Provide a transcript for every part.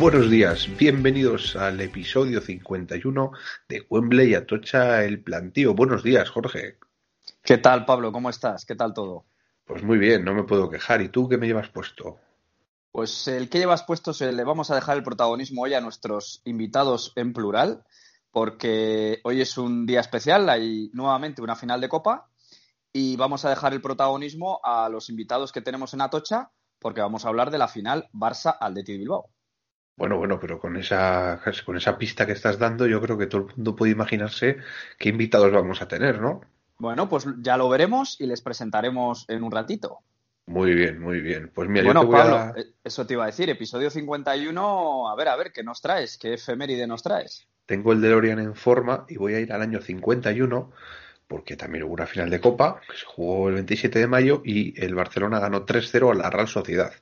Buenos días, bienvenidos al episodio 51 de Wembley Atocha el Plantío. Buenos días, Jorge. ¿Qué tal, Pablo? ¿Cómo estás? ¿Qué tal todo? Pues muy bien, no me puedo quejar. ¿Y tú qué me llevas puesto? Pues el que llevas puesto se le vamos a dejar el protagonismo hoy a nuestros invitados en plural, porque hoy es un día especial, hay nuevamente una final de Copa y vamos a dejar el protagonismo a los invitados que tenemos en Atocha, porque vamos a hablar de la final Barça-Atleti de Bilbao. Bueno, bueno, pero con esa, con esa pista que estás dando, yo creo que todo el mundo puede imaginarse qué invitados vamos a tener, ¿no? Bueno, pues ya lo veremos y les presentaremos en un ratito. Muy bien, muy bien. Pues mira, bueno, yo te voy Pablo, a... eh, eso te iba a decir, episodio 51, a ver, a ver, ¿qué nos traes? ¿Qué efeméride nos traes? Tengo el DeLorean en forma y voy a ir al año 51 porque también hubo una final de Copa que se jugó el 27 de mayo y el Barcelona ganó 3-0 a la Real Sociedad.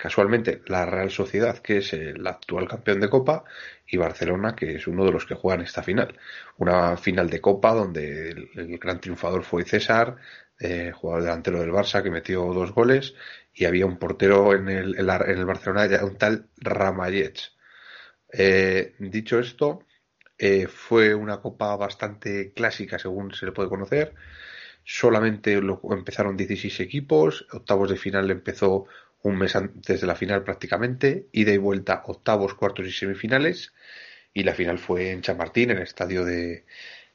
Casualmente, la Real Sociedad, que es el actual campeón de Copa, y Barcelona, que es uno de los que juegan esta final. Una final de Copa donde el, gran triunfador fue César, eh, jugador delantero del Barça, que metió dos goles, y había un portero en el, en el Barcelona, un tal Ramallets. Eh, dicho esto, eh, fue una copa bastante clásica, según se le puede conocer. Solamente lo- empezaron 16 equipos, octavos de final empezó un mes antes de la final prácticamente, ida y vuelta octavos, cuartos y semifinales, y la final fue en Chamartín, en el estadio de,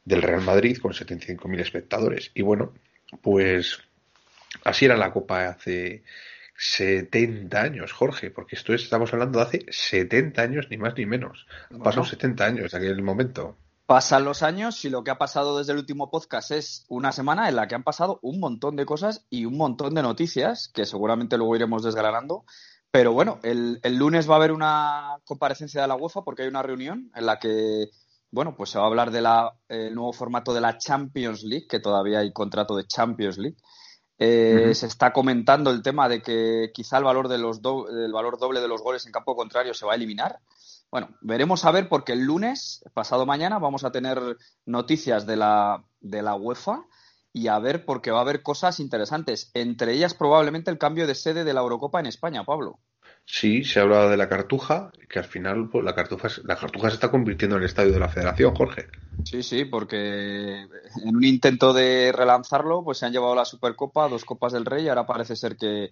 del Real Madrid, con 75.000 espectadores. Y bueno, pues así era la copa hace 70 años, Jorge, porque esto es, estamos hablando de hace 70 años, ni más ni menos. Han pasado Bueno. 70 años de aquel momento. Pasan los años y lo que ha pasado desde el último podcast es una semana en la que han pasado un montón de cosas y un montón de noticias que seguramente luego iremos desgranando. Pero bueno, el, el lunes va a haber una comparecencia de la UEFA porque hay una reunión en la que, bueno, pues se va a hablar del nuevo formato de la Champions League, que todavía hay contrato de Champions League. Eh. Se está comentando el tema de que quizá el valor, de los do- el valor doble de los goles en campo contrario se va a eliminar. Bueno, veremos a ver porque el lunes, pasado mañana, vamos a tener noticias de la, de la UEFA y a ver porque va a haber cosas interesantes. Entre ellas probablemente el cambio de sede de la Eurocopa en España, Pablo. Sí, se ha hablado de la Cartuja, que al final pues, la Cartuja, la Cartuja se está convirtiendo en el estadio de la Federación, Jorge. Sí, sí, porque en un intento de relanzarlo, pues se han llevado la Supercopa, dos Copas del Rey y ahora parece ser que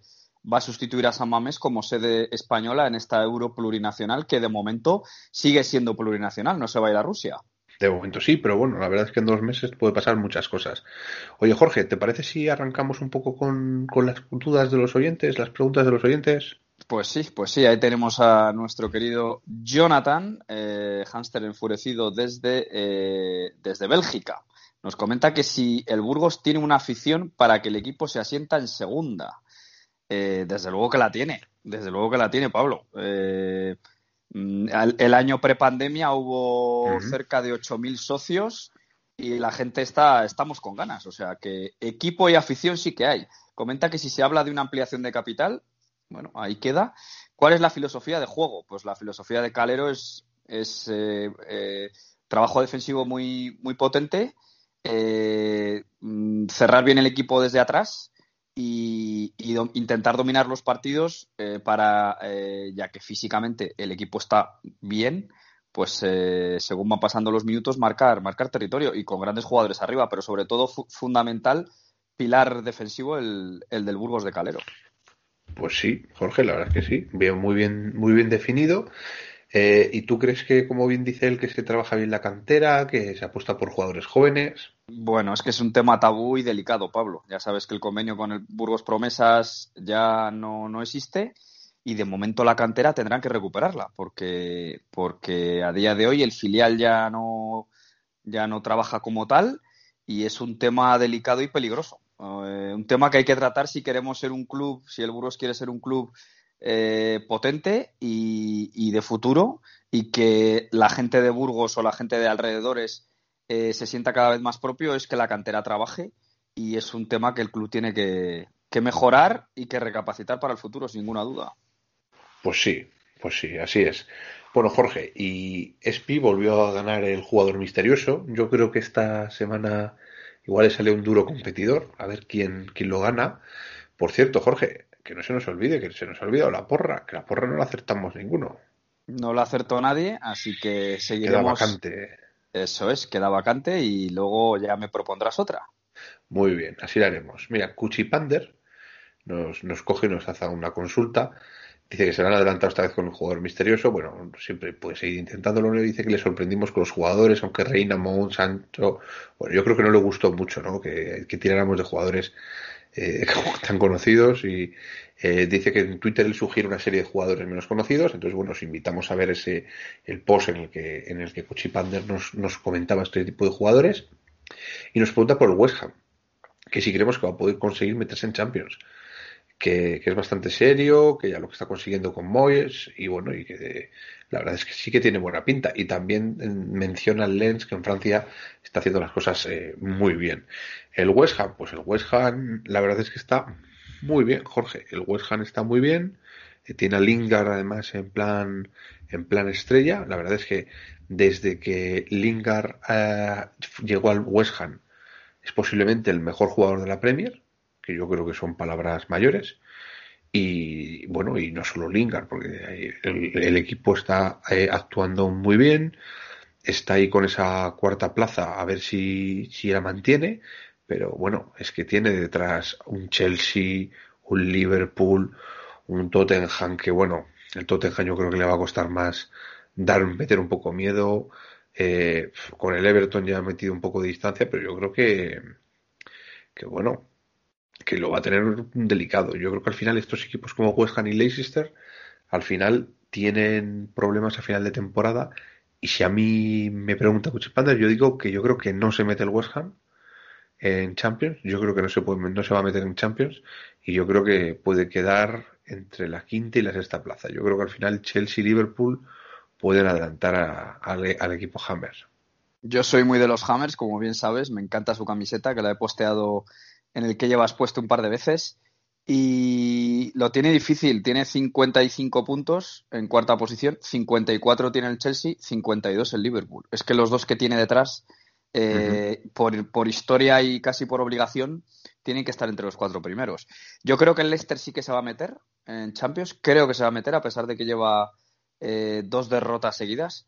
va a sustituir a San Mamés como sede española en esta Euro plurinacional que de momento sigue siendo plurinacional, no se va a ir a Rusia. De momento sí, pero bueno, la verdad es que en dos meses puede pasar muchas cosas. Oye, Jorge, ¿te parece si arrancamos un poco con, con las dudas de los oyentes, las preguntas de los oyentes? Pues sí, pues sí, ahí tenemos a nuestro querido Jonathan, eh, hámster enfurecido desde, eh, desde Bélgica. Nos comenta que si el Burgos tiene una afición para que el equipo se asienta en segunda. Eh, desde luego que la tiene, desde luego que la tiene, Pablo. Eh, mm, el año prepandemia hubo cerca de 8.000 socios y la gente está, estamos con ganas. O sea que equipo y afición sí que hay. Comenta que si se habla de una ampliación de capital, bueno, ahí queda. ¿Cuál es la filosofía de juego? Pues la filosofía de Calero es, es eh, trabajo defensivo muy, muy potente, mm, cerrar bien el equipo desde atrás y, intentar dominar los partidos eh, para, eh, ya que físicamente el equipo está bien, pues eh, según van pasando los minutos, marcar, marcar territorio y con grandes jugadores arriba, pero sobre todo fu- fundamental, pilar defensivo el, el del Burgos de Calero. Pues sí, Jorge, la verdad es que sí. Veo muy bien, muy bien definido. Eh, ¿y tú crees que, como bien dice él, que se trabaja bien la cantera, que se apuesta por jugadores jóvenes? Bueno, es que es un tema tabú y delicado, Pablo. Ya sabes que el convenio con el Burgos Promesas ya no, no existe y de momento la cantera tendrán que recuperarla porque, porque a día de hoy el filial ya no, ya no trabaja como tal y es un tema delicado y peligroso. Eh, un tema que hay que tratar si queremos ser un club, si el Burgos quiere ser un club eh, potente y, de futuro y que la gente de Burgos o la gente de alrededores eh, se sienta cada vez más propio es que la cantera trabaje y es un tema que el club tiene que, que mejorar y que recapacitar para el futuro, sin ninguna duda. Pues sí, pues sí, así es. Bueno, Jorge, y Espi volvió a ganar el jugador misterioso. Yo creo que esta semana igual le sale un duro competidor, a ver quién, quién lo gana. Por cierto, Jorge, que no se nos olvide, que se nos ha olvidado la porra, que la porra no la acertamos ninguno. No lo acertó nadie, así que Queda seguiremos. vacante. Eso es, queda vacante y luego ya me propondrás otra. Muy bien, así lo haremos. Mira, Cuchipander nos, nos coge y nos hace una consulta. Dice que se le han adelantado esta vez con un jugador misterioso. Bueno, siempre puede seguir intentándolo. Le dice que le sorprendimos con los jugadores, aunque Reina, Mount, Sancho. Bueno, yo creo que no le gustó mucho, ¿no? Que, que tiráramos de jugadores eh, tan conocidos y eh, dice que en Twitter él sugiere una serie de jugadores menos conocidos. Entonces, bueno, os invitamos a ver ese el post en el que en el que Cuchipander nos, nos comentaba este tipo de jugadores y nos pregunta por el West Ham, que si creemos que va a poder conseguir meterse en Champions que, que, es bastante serio, que ya lo que está consiguiendo con Moyes, y bueno, y que la verdad es que sí que tiene buena pinta. Y también menciona el Lens que en Francia está haciendo las cosas eh, muy bien. El West Ham, pues el West Ham, la verdad es que está muy bien, Jorge. El West Ham está muy bien. Eh, tiene a Lingard además en plan, en plan estrella. La verdad es que desde que Lingard eh, llegó al West Ham es posiblemente el mejor jugador de la Premier que yo creo que son palabras mayores. Y bueno, y no solo Lingard, porque el, equipo está eh, actuando muy bien, está ahí con esa cuarta plaza a ver si, si la mantiene, pero bueno, es que tiene detrás un Chelsea, un Liverpool, un Tottenham, que bueno, el Tottenham yo creo que le va a costar más dar, meter un poco miedo. Eh, con el Everton ya ha metido un poco de distancia, pero yo creo que, que bueno, que lo va a tener delicado. Yo creo que al final estos equipos como West Ham y Leicester al final tienen problemas a final de temporada y si a mí me pregunta Cuchipander yo digo que yo creo que no se mete el West Ham en Champions, yo creo que no se puede, no se va a meter en Champions y yo creo que puede quedar entre la quinta y la sexta plaza. Yo creo que al final Chelsea y Liverpool pueden adelantar a, al equipo Hammers. Yo soy muy de los Hammers, como bien sabes, me encanta su camiseta que la he posteado en el que llevas puesto un par de veces y lo tiene difícil. Tiene 55 puntos en cuarta posición, 54 tiene el Chelsea, 52 el Liverpool. Es que los dos que tiene detrás, eh, uh -huh. por, por, historia y casi por obligación, tienen que estar entre los cuatro primeros. Yo creo que el Leicester sí que se va a meter en Champions, creo que se va a meter a pesar de que lleva eh, dos derrotas seguidas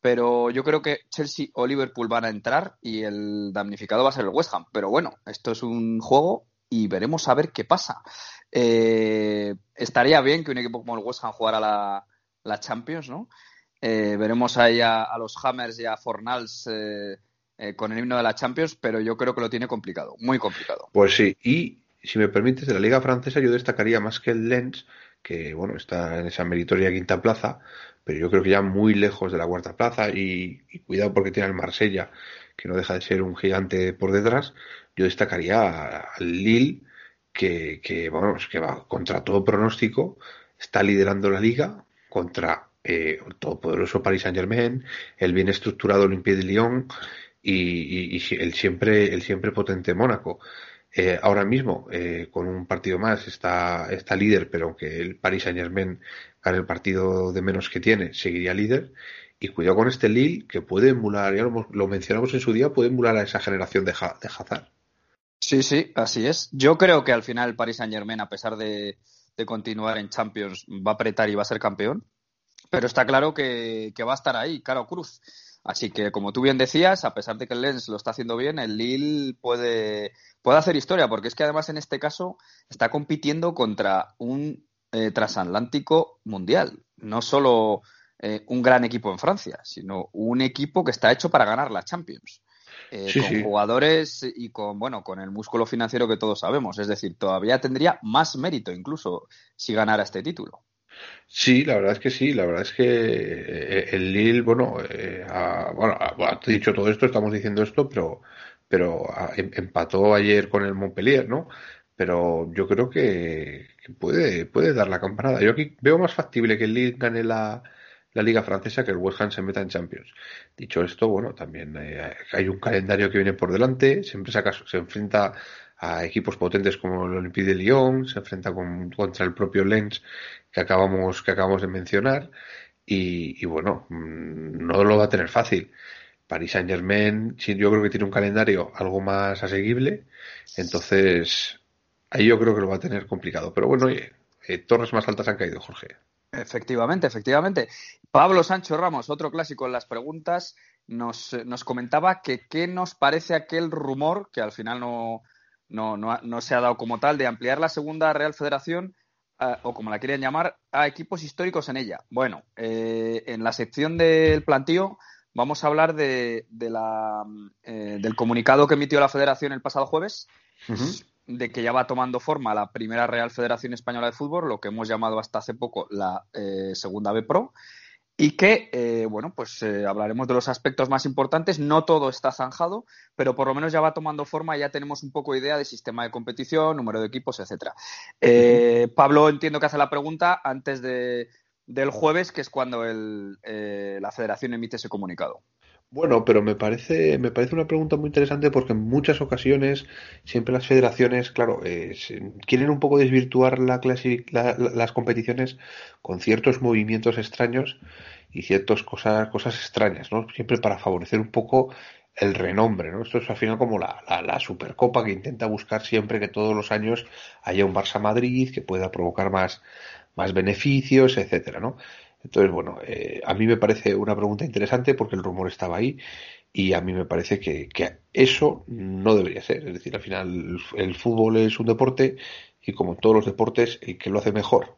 pero yo creo que Chelsea o Liverpool van a entrar y el damnificado va a ser el West Ham. Pero bueno, esto es un juego y veremos a ver qué pasa. Eh, estaría bien que un equipo como el West Ham jugara la, la Champions, ¿no? Eh, veremos ahí a, los Hammers y a Fornals eh, con el himno de la Champions, pero yo creo que lo tiene complicado, muy complicado. Pues sí, y si me permites, de la Liga Francesa yo destacaría más que el Lens, que bueno, está en esa meritoria quinta plaza, pero yo creo que ya muy lejos de la cuarta plaza y, cuidado porque tiene al Marsella, que no deja de ser un gigante por detrás, yo destacaría al Lille, que, que, vamos, que va contra todo pronóstico, está liderando la liga contra eh, el todopoderoso Paris Saint Germain, el bien estructurado Olympique de Lyon y, y, y el, siempre, el siempre potente Mónaco. Eh, ahora mismo, eh, con un partido más, está, está líder, pero aunque el Paris Saint Germain gane el partido de menos que tiene, seguiría líder. Y cuidado con este Lille, que puede emular, ya lo, mencionamos en su día, puede emular a esa generación de, ha, Hazard. Sí, sí, así es. Yo creo que al final el Paris Saint Germain, a pesar de, de, continuar en Champions, va a apretar y va a ser campeón. Pero está claro que, que va a estar ahí, caro cruz. Así que, como tú bien decías, a pesar de que el Lens lo está haciendo bien, el Lille puede, puede hacer historia, porque es que además en este caso está compitiendo contra un eh, transatlántico mundial. No solo eh, un gran equipo en Francia, sino un equipo que está hecho para ganar la Champions. Eh, sí, con sí. jugadores y con bueno con el músculo financiero que todos sabemos. Es decir, todavía tendría más mérito incluso si ganara este título. Sí, la verdad es que sí, la verdad es que eh, el Lille, bueno, eh, a, bueno, ha dicho todo esto, estamos diciendo esto, pero, pero a, em, empató ayer con el Montpellier, ¿no? Pero yo creo que, puede, puede dar la campanada. Yo aquí veo más factible que el Lille gane la, la Liga Francesa que el West Ham se meta en Champions. Dicho esto, bueno, también eh, hay un calendario que viene por delante, siempre se, se enfrenta a equipos potentes como el Olympique de Lyon, se enfrenta con, contra el propio Lens que acabamos, que acabamos de mencionar y, y bueno, mm, no lo va a tener fácil. Paris Saint Germain, yo creo que tiene un calendario algo más asequible, entonces ahí yo creo que lo va a tener complicado. Pero bueno, oye, eh, torres más altas han caído, Jorge. Efectivamente, efectivamente. Pablo Sancho Ramos, otro clásico en las preguntas, nos, nos comentaba que qué nos parece aquel rumor, que al final no, no, no, no se ha dado como tal, de ampliar la segunda Real Federación O como la querían llamar, a equipos históricos en ella. Bueno, eh, en la sección del plantío vamos a hablar de, de la, eh, del comunicado que emitió la Federación el pasado jueves, uh -huh. de que ya va tomando forma la primera Real Federación Española de Fútbol, lo que hemos llamado hasta hace poco la eh, Segunda B Pro, y que, eh, bueno, pues eh, hablaremos de los aspectos más importantes. No todo está zanjado, pero por lo menos ya va tomando forma y ya tenemos un poco idea de sistema de competición, número de equipos, etcétera. Eh, Pablo entiendo que hace la pregunta antes de, del jueves, que es cuando el, eh, la federación emite ese comunicado. Bueno, pero me parece, me parece una pregunta muy interesante porque en muchas ocasiones siempre las federaciones, claro, eh, quieren un poco desvirtuar la la, las competiciones con ciertos movimientos extraños y ciertas cosas, cosas extrañas, ¿no? Siempre para favorecer un poco el renombre, ¿no? Esto es al final como la, la, la, Supercopa que intenta buscar siempre que todos los años haya un Barça Madrid que pueda provocar más, más beneficios, etcétera, ¿no? Entonces, bueno, eh, a mí me parece una pregunta interesante porque el rumor estaba ahí y a mí me parece que, eso no debería ser. Es decir, al final el, fútbol es un deporte y como todos los deportes, el que lo hace mejor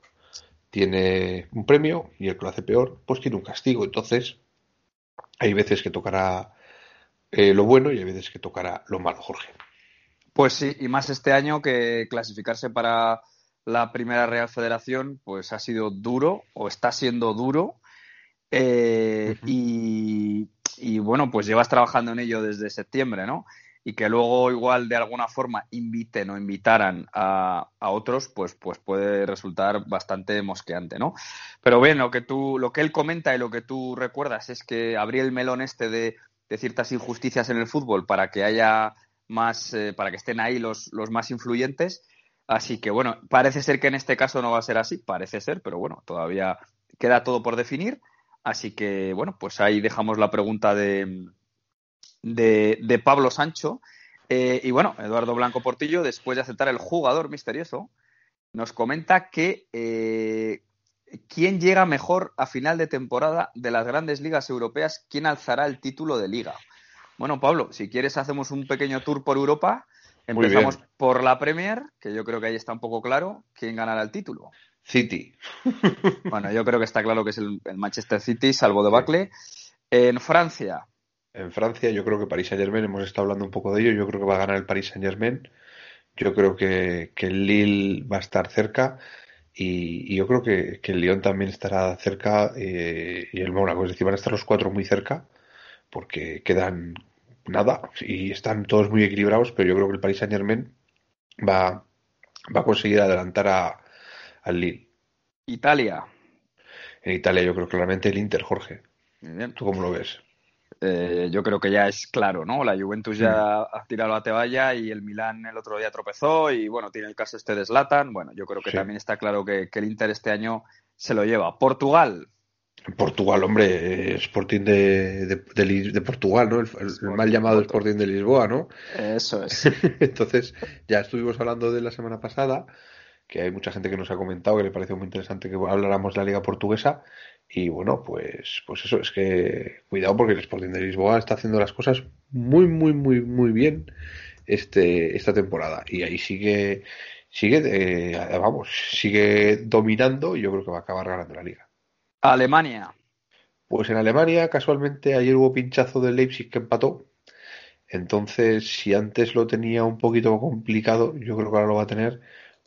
tiene un premio y el que lo hace peor, pues tiene un castigo. Entonces, hay veces que tocará eh, lo bueno y hay veces que tocará lo malo, Jorge. Pues sí, y más este año que clasificarse para la primera Real Federación, pues ha sido duro o está siendo duro. Eh, uh -huh. y, y, bueno, pues llevas trabajando en ello desde septiembre, ¿no? Y que luego igual de alguna forma inviten o invitaran a, a, otros, pues, pues puede resultar bastante mosqueante, ¿no? Pero bien, lo que tú, lo que él comenta y lo que tú recuerdas es que abrir el melón este de, de ciertas injusticias en el fútbol para que haya más, eh, para que estén ahí los, los más influyentes Así que bueno, parece ser que en este caso no va a ser así, parece ser, pero bueno, todavía queda todo por definir. Así que bueno, pues ahí dejamos la pregunta de, de, Pablo Sancho. Eh, y bueno, Eduardo Blanco Portillo, después de aceptar el jugador misterioso, nos comenta que eh, quién llega mejor a final de temporada de las grandes ligas europeas, quién alzará el título de liga. Bueno, Pablo, si quieres hacemos un pequeño tour por Europa Empezamos por la Premier, que yo creo que ahí está un poco claro quién ganará el título. City. bueno, yo creo que está claro que es el, el Manchester City, salvo de Bacle. En Francia. En Francia, yo creo que Paris Saint Germain, hemos estado hablando un poco de ello, yo creo que va a ganar el Paris Saint Germain. Yo creo que, que el Lille va a estar cerca. Y, y yo creo que, que, el Lyon también estará cerca eh, y el Mónaco. Es decir, van a estar los cuatro muy cerca porque quedan nada, y están todos muy equilibrados, pero yo creo que el Paris Saint Germain va, va a conseguir adelantar a, al Lille. Italia. En Italia yo creo claramente el Inter, Jorge. Bien. ¿Tú cómo lo ves? Eh, yo creo que ya es claro, ¿no? La Juventus ya mm. ha tirado a Teballa y el Milán el otro día tropezó y bueno, tiene el caso este de Zlatan. Bueno, yo creo que sí. también está claro que, que el Inter este año se lo lleva. Portugal. Portugal, hombre, Sporting de, de, de, de Portugal, ¿no? El, el, el, mal llamado Sporting de Lisboa, ¿no? Eso es. Entonces, ya estuvimos hablando de la semana pasada, que hay mucha gente que nos ha comentado que le pareció muy interesante que habláramos de la Liga Portuguesa. Y bueno, pues, pues eso, es que cuidado porque el Sporting de Lisboa está haciendo las cosas muy, muy, muy, muy bien este, esta temporada. Y ahí sigue, sigue, eh, vamos, sigue dominando y yo creo que va a acabar ganando la liga. Alemania. Pues en Alemania, casualmente, ayer hubo pinchazo de Leipzig que empató. Entonces, si antes lo tenía un poquito complicado, yo creo que ahora lo va a tener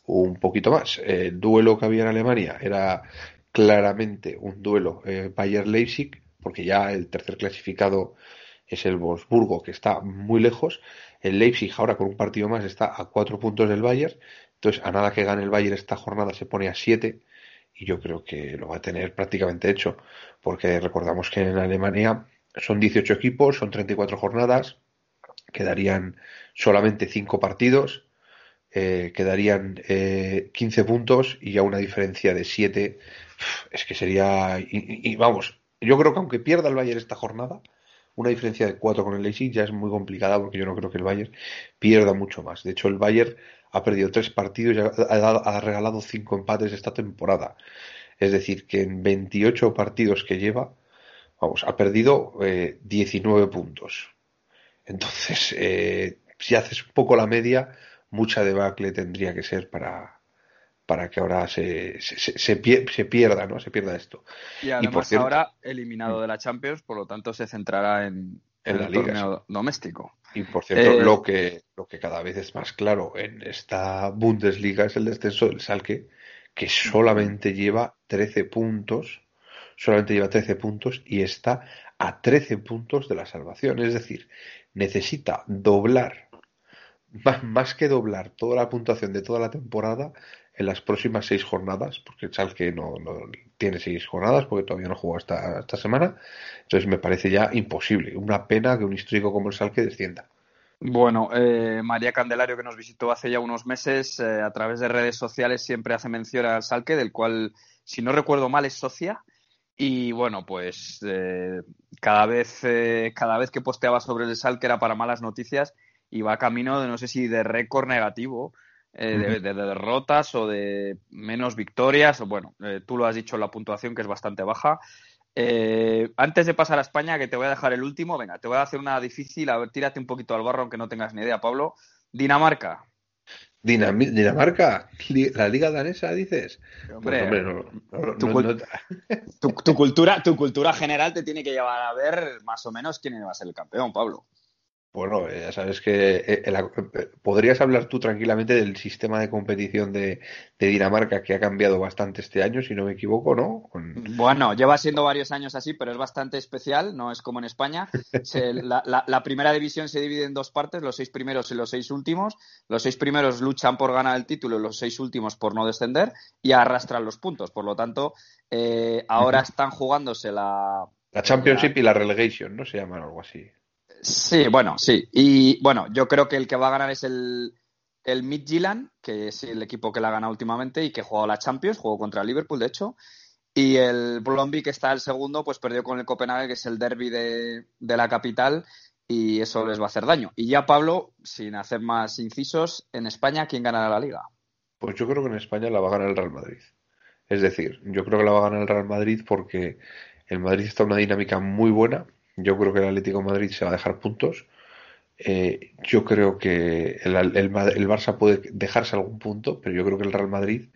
un poquito más. El duelo que había en Alemania era claramente un duelo eh, Bayer-Leipzig, porque ya el tercer clasificado es el Wolfsburgo, que está muy lejos. El Leipzig ahora con un partido más está a cuatro puntos del Bayern. Entonces, a nada que gane el Bayern esta jornada se pone a siete y yo creo que lo va a tener prácticamente hecho, porque recordamos que en Alemania son 18 equipos, son 34 jornadas, quedarían solamente 5 partidos, eh, quedarían eh, 15 puntos y a una diferencia de 7. Es que sería. Y, y, vamos, yo creo que aunque pierda el Bayern esta jornada, una diferencia de 4 con el Leipzig ya es muy complicada porque yo no creo que el Bayern pierda mucho más. De hecho, el Bayern ha perdido 3 partidos y ha, ha, ha regalado 5 empates esta temporada. Es decir, que en 28 partidos que lleva, vamos, ha perdido eh, 19 puntos. Entonces, eh, si haces un poco la media, mucha debacle tendría que ser para, para que ahora se, se, se, se, pierda, ¿no? Se pierda esto. Y además y por cierto, ahora eliminado de la Champions, por lo tanto se centrará en, en, en la el liga, torneo doméstico. Y por cierto, Eh, lo, que, lo que cada vez es más claro en esta Bundesliga es el descenso del Salque, que solamente lleva 13 puntos, solamente lleva 13 puntos y está a 13 puntos de la salvación. Es decir, necesita doblar, más, más que doblar toda la puntuación de toda la temporada en las próximas seis jornadas, porque Schalke no, no tiene seis jornadas, porque todavía no jugó esta, esta semana. Entonces me parece ya imposible. Una pena que un histórico como el Schalke descienda. Bueno, eh, María Candelario, que nos visitó hace ya unos meses, eh, a través de redes sociales siempre hace mención al Salque, del cual, si no recuerdo mal, es socia. Y bueno, pues eh, cada vez cada vez que posteaba sobre el Salque era para malas noticias y va camino de no sé si de récord negativo, eh, de, de, de, derrotas o de menos victorias. O bueno, eh, tú lo has dicho en la puntuación que es bastante baja. Eh, antes de pasar a España, que te voy a dejar el último, venga, te voy a hacer una difícil, a ver, tírate un poquito al barro aunque no tengas ni idea, Pablo. Dinamarca. Dinam Dinamarca, la liga danesa, dices. Hombre, pues, hombre no, no, tu, no, tu, tu, cultura, tu cultura general te tiene que llevar a ver más o menos quién va a ser el campeón, Pablo. Bueno, eh, ya sabes que eh, eh, podrías hablar tú tranquilamente del sistema de competición de, de, Dinamarca que ha cambiado bastante este año, si no me equivoco, ¿no? Con... Bueno, lleva siendo varios años así, pero es bastante especial, no es como en España. Se, la, la, la, primera división se divide en dos partes, los seis primeros y los seis últimos. Los seis primeros luchan por ganar el título y los seis últimos por no descender y arrastran los puntos. Por lo tanto, eh, ahora están jugándose la... La Championship y la Relegation, ¿no? Se llaman algo así. Sí, bueno, sí. Y bueno, yo creo que el que va a ganar es el, el Midtjylland, que es el equipo que la ha ganado últimamente y que jugó la Champions, jugó contra Liverpool, de hecho. Y el Blomby, que está el segundo, pues perdió con el Copenhague, que es el derby de, de, la capital, y eso les va a hacer daño. Y ya, Pablo, sin hacer más incisos, en España, ¿quién ganará la liga? Pues yo creo que en España la va a ganar el Real Madrid. Es decir, yo creo que la va a ganar el Real Madrid porque el Madrid está en una dinámica muy buena, yo creo que el Atlético de Madrid se va a dejar puntos. Eh, yo creo que el, el, el, Barça puede dejarse algún punto, pero yo creo que el Real Madrid,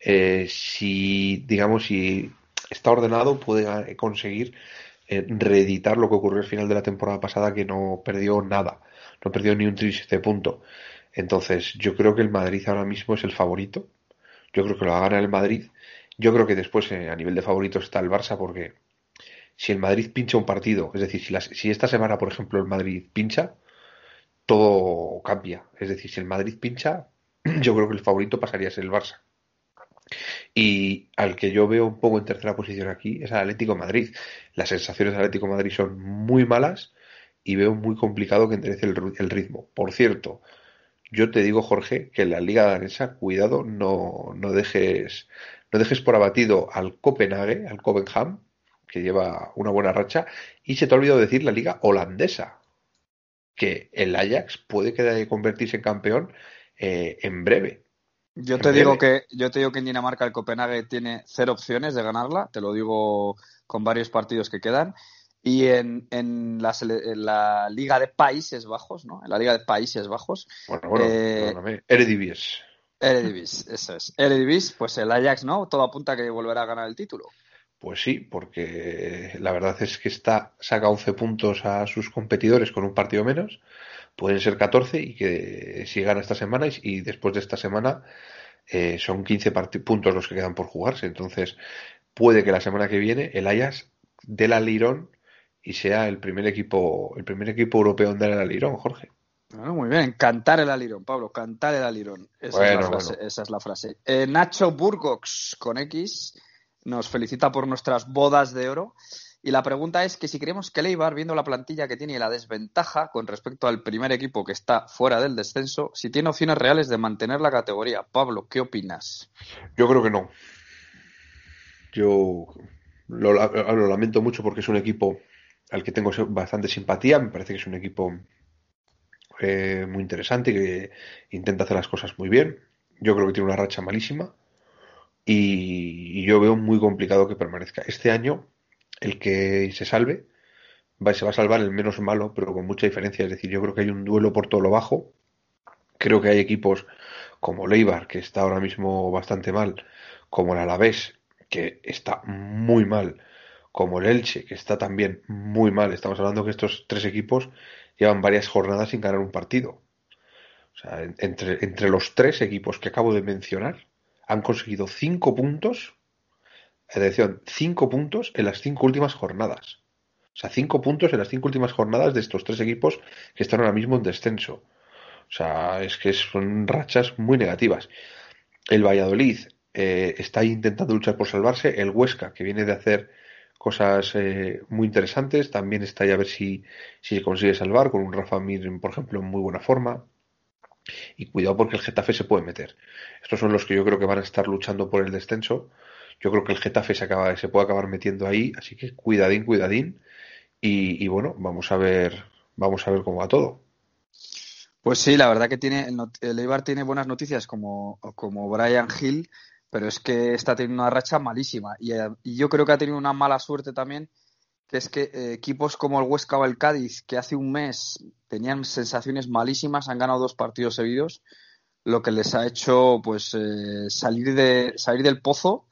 eh, si digamos, si está ordenado, puede conseguir eh, reeditar lo que ocurrió al final de la temporada pasada, que no perdió nada, no perdió ni un triste punto. Entonces, yo creo que el Madrid ahora mismo es el favorito. Yo creo que lo va a el Madrid. Yo creo que después, eh, a nivel de favorito, está el Barça, porque si el Madrid pincha un partido, es decir, si, esta semana, por ejemplo, el Madrid pincha, todo cambia. Es decir, si el Madrid pincha, yo creo que el favorito pasaría a ser el Barça. Y al que yo veo un poco en tercera posición aquí es al Atlético Madrid. Las sensaciones del Atlético Madrid son muy malas y veo muy complicado que enderece el, el ritmo. Por cierto, yo te digo, Jorge, que en la Liga Danesa, cuidado, no, no dejes, no dejes por abatido al Copenhague, al Copenhagen, que lleva una buena racha, y se te ha olvidado decir la liga holandesa, que el Ajax puede convertirse en campeón eh, en breve. Yo te, digo que, yo te digo que en Dinamarca el Copenhague tiene cero opciones de ganarla, te lo digo con varios partidos que quedan. Y en, en, la, en la Liga de Países Bajos, ¿no? En la Liga de Países Bajos. Bueno, bueno, eh, Eredivisie. Eredivisie, eso es. Eredivisie, pues el Ajax, ¿no? Todo apunta a que volverá a ganar el título. Pues sí, porque la verdad es que está, saca 11 puntos a sus competidores con un partido menos. Pueden ser 14 y que si gana esta semana y, y después de esta semana eh, son 15 puntos los que quedan por jugarse. Entonces puede que la semana que viene el Ajax dé la Lirón y sea el primer equipo, el primer equipo europeo en dar el Alirón, Jorge. Muy bien, cantar el alirón, Pablo, cantar el alirón. Esa, bueno, es, la frase, bueno. esa es la frase. Eh, Nacho Burgox con X nos felicita por nuestras bodas de oro Y la pregunta es que si creemos que Leibar, viendo la plantilla que tiene y la desventaja con respecto al primer equipo que está fuera del descenso, si tiene opciones reales de mantener la categoría. Pablo, ¿qué opinas? Yo creo que no. Yo lo, lamento mucho porque es un equipo al que tengo bastante simpatía. Me parece que es un equipo eh, muy interesante que intenta hacer las cosas muy bien. Yo creo que tiene una racha malísima y, yo veo muy complicado que permanezca. Este año el que se salve va, se va a salvar el menos malo, pero con mucha diferencia. Es decir, yo creo que hay un duelo por todo lo bajo. Creo que hay equipos como Leibar, que está ahora mismo bastante mal, como el Alavés, que está muy mal, como el Elche, que está también muy mal. Estamos hablando que estos tres equipos llevan varias jornadas sin ganar un partido. O sea, entre, entre los tres equipos que acabo de mencionar, han conseguido cinco puntos Atención, cinco puntos en las cinco últimas jornadas. O sea, cinco puntos en las cinco últimas jornadas de estos tres equipos que están ahora mismo en descenso. O sea, es que son rachas muy negativas. El Valladolid eh, está intentando luchar por salvarse. El Huesca, que viene de hacer cosas eh, muy interesantes, también está ahí a ver si, si se consigue salvar con un Rafa Mir, por ejemplo, en muy buena forma. Y cuidado porque el Getafe se puede meter. Estos son los que yo creo que van a estar luchando por el descenso yo creo que el Getafe se, acaba, se puede acabar metiendo ahí, así que cuidadín, cuidadín. Y, bueno, vamos a ver, vamos a ver cómo va todo. Pues sí, la verdad que tiene el Eibar tiene buenas noticias como, como Brian Hill, pero es que está teniendo una racha malísima. Y, y yo creo que ha tenido una mala suerte también, que es que eh, equipos como el Huesca o el Cádiz, que hace un mes tenían sensaciones malísimas, han ganado dos partidos seguidos, lo que les ha hecho pues eh, salir de salir del pozo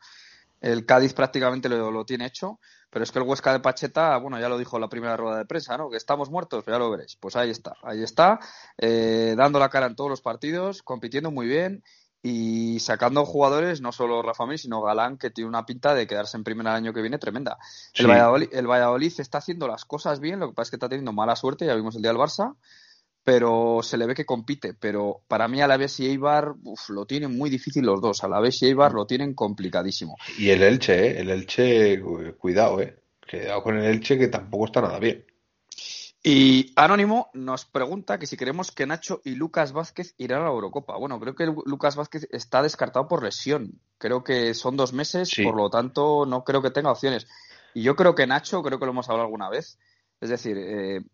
el Cádiz prácticamente lo, tiene hecho, pero es que el Huesca de Pacheta, bueno, ya lo dijo la primera rueda de prensa, ¿no? Que estamos muertos, ya lo veréis. Pues ahí está, ahí está, eh, dando la cara en todos los partidos, compitiendo muy bien y sacando jugadores, no solo Rafa Mir, sino Galán, que tiene una pinta de quedarse en primera el año que viene tremenda. El, Valladolid, el Valladolid está haciendo las cosas bien, lo que pasa es que está teniendo mala suerte, ya vimos el día del Barça, pero se le ve que compite. Pero para mí Alavés y Eibar uf, lo tienen muy difícil los dos. Alavés y Eibar lo tienen complicadísimo. Y el Elche, ¿eh? el Elche, cuidado, ¿eh? Cuidado con el Elche que tampoco está nada bien. Y Anónimo nos pregunta que si creemos que Nacho y Lucas Vázquez irán a la Eurocopa. Bueno, creo que Lucas Vázquez está descartado por lesión. Creo que son dos meses, por lo tanto no creo que tenga opciones. Y yo creo que Nacho, creo que lo hemos hablado alguna vez, es decir, eh,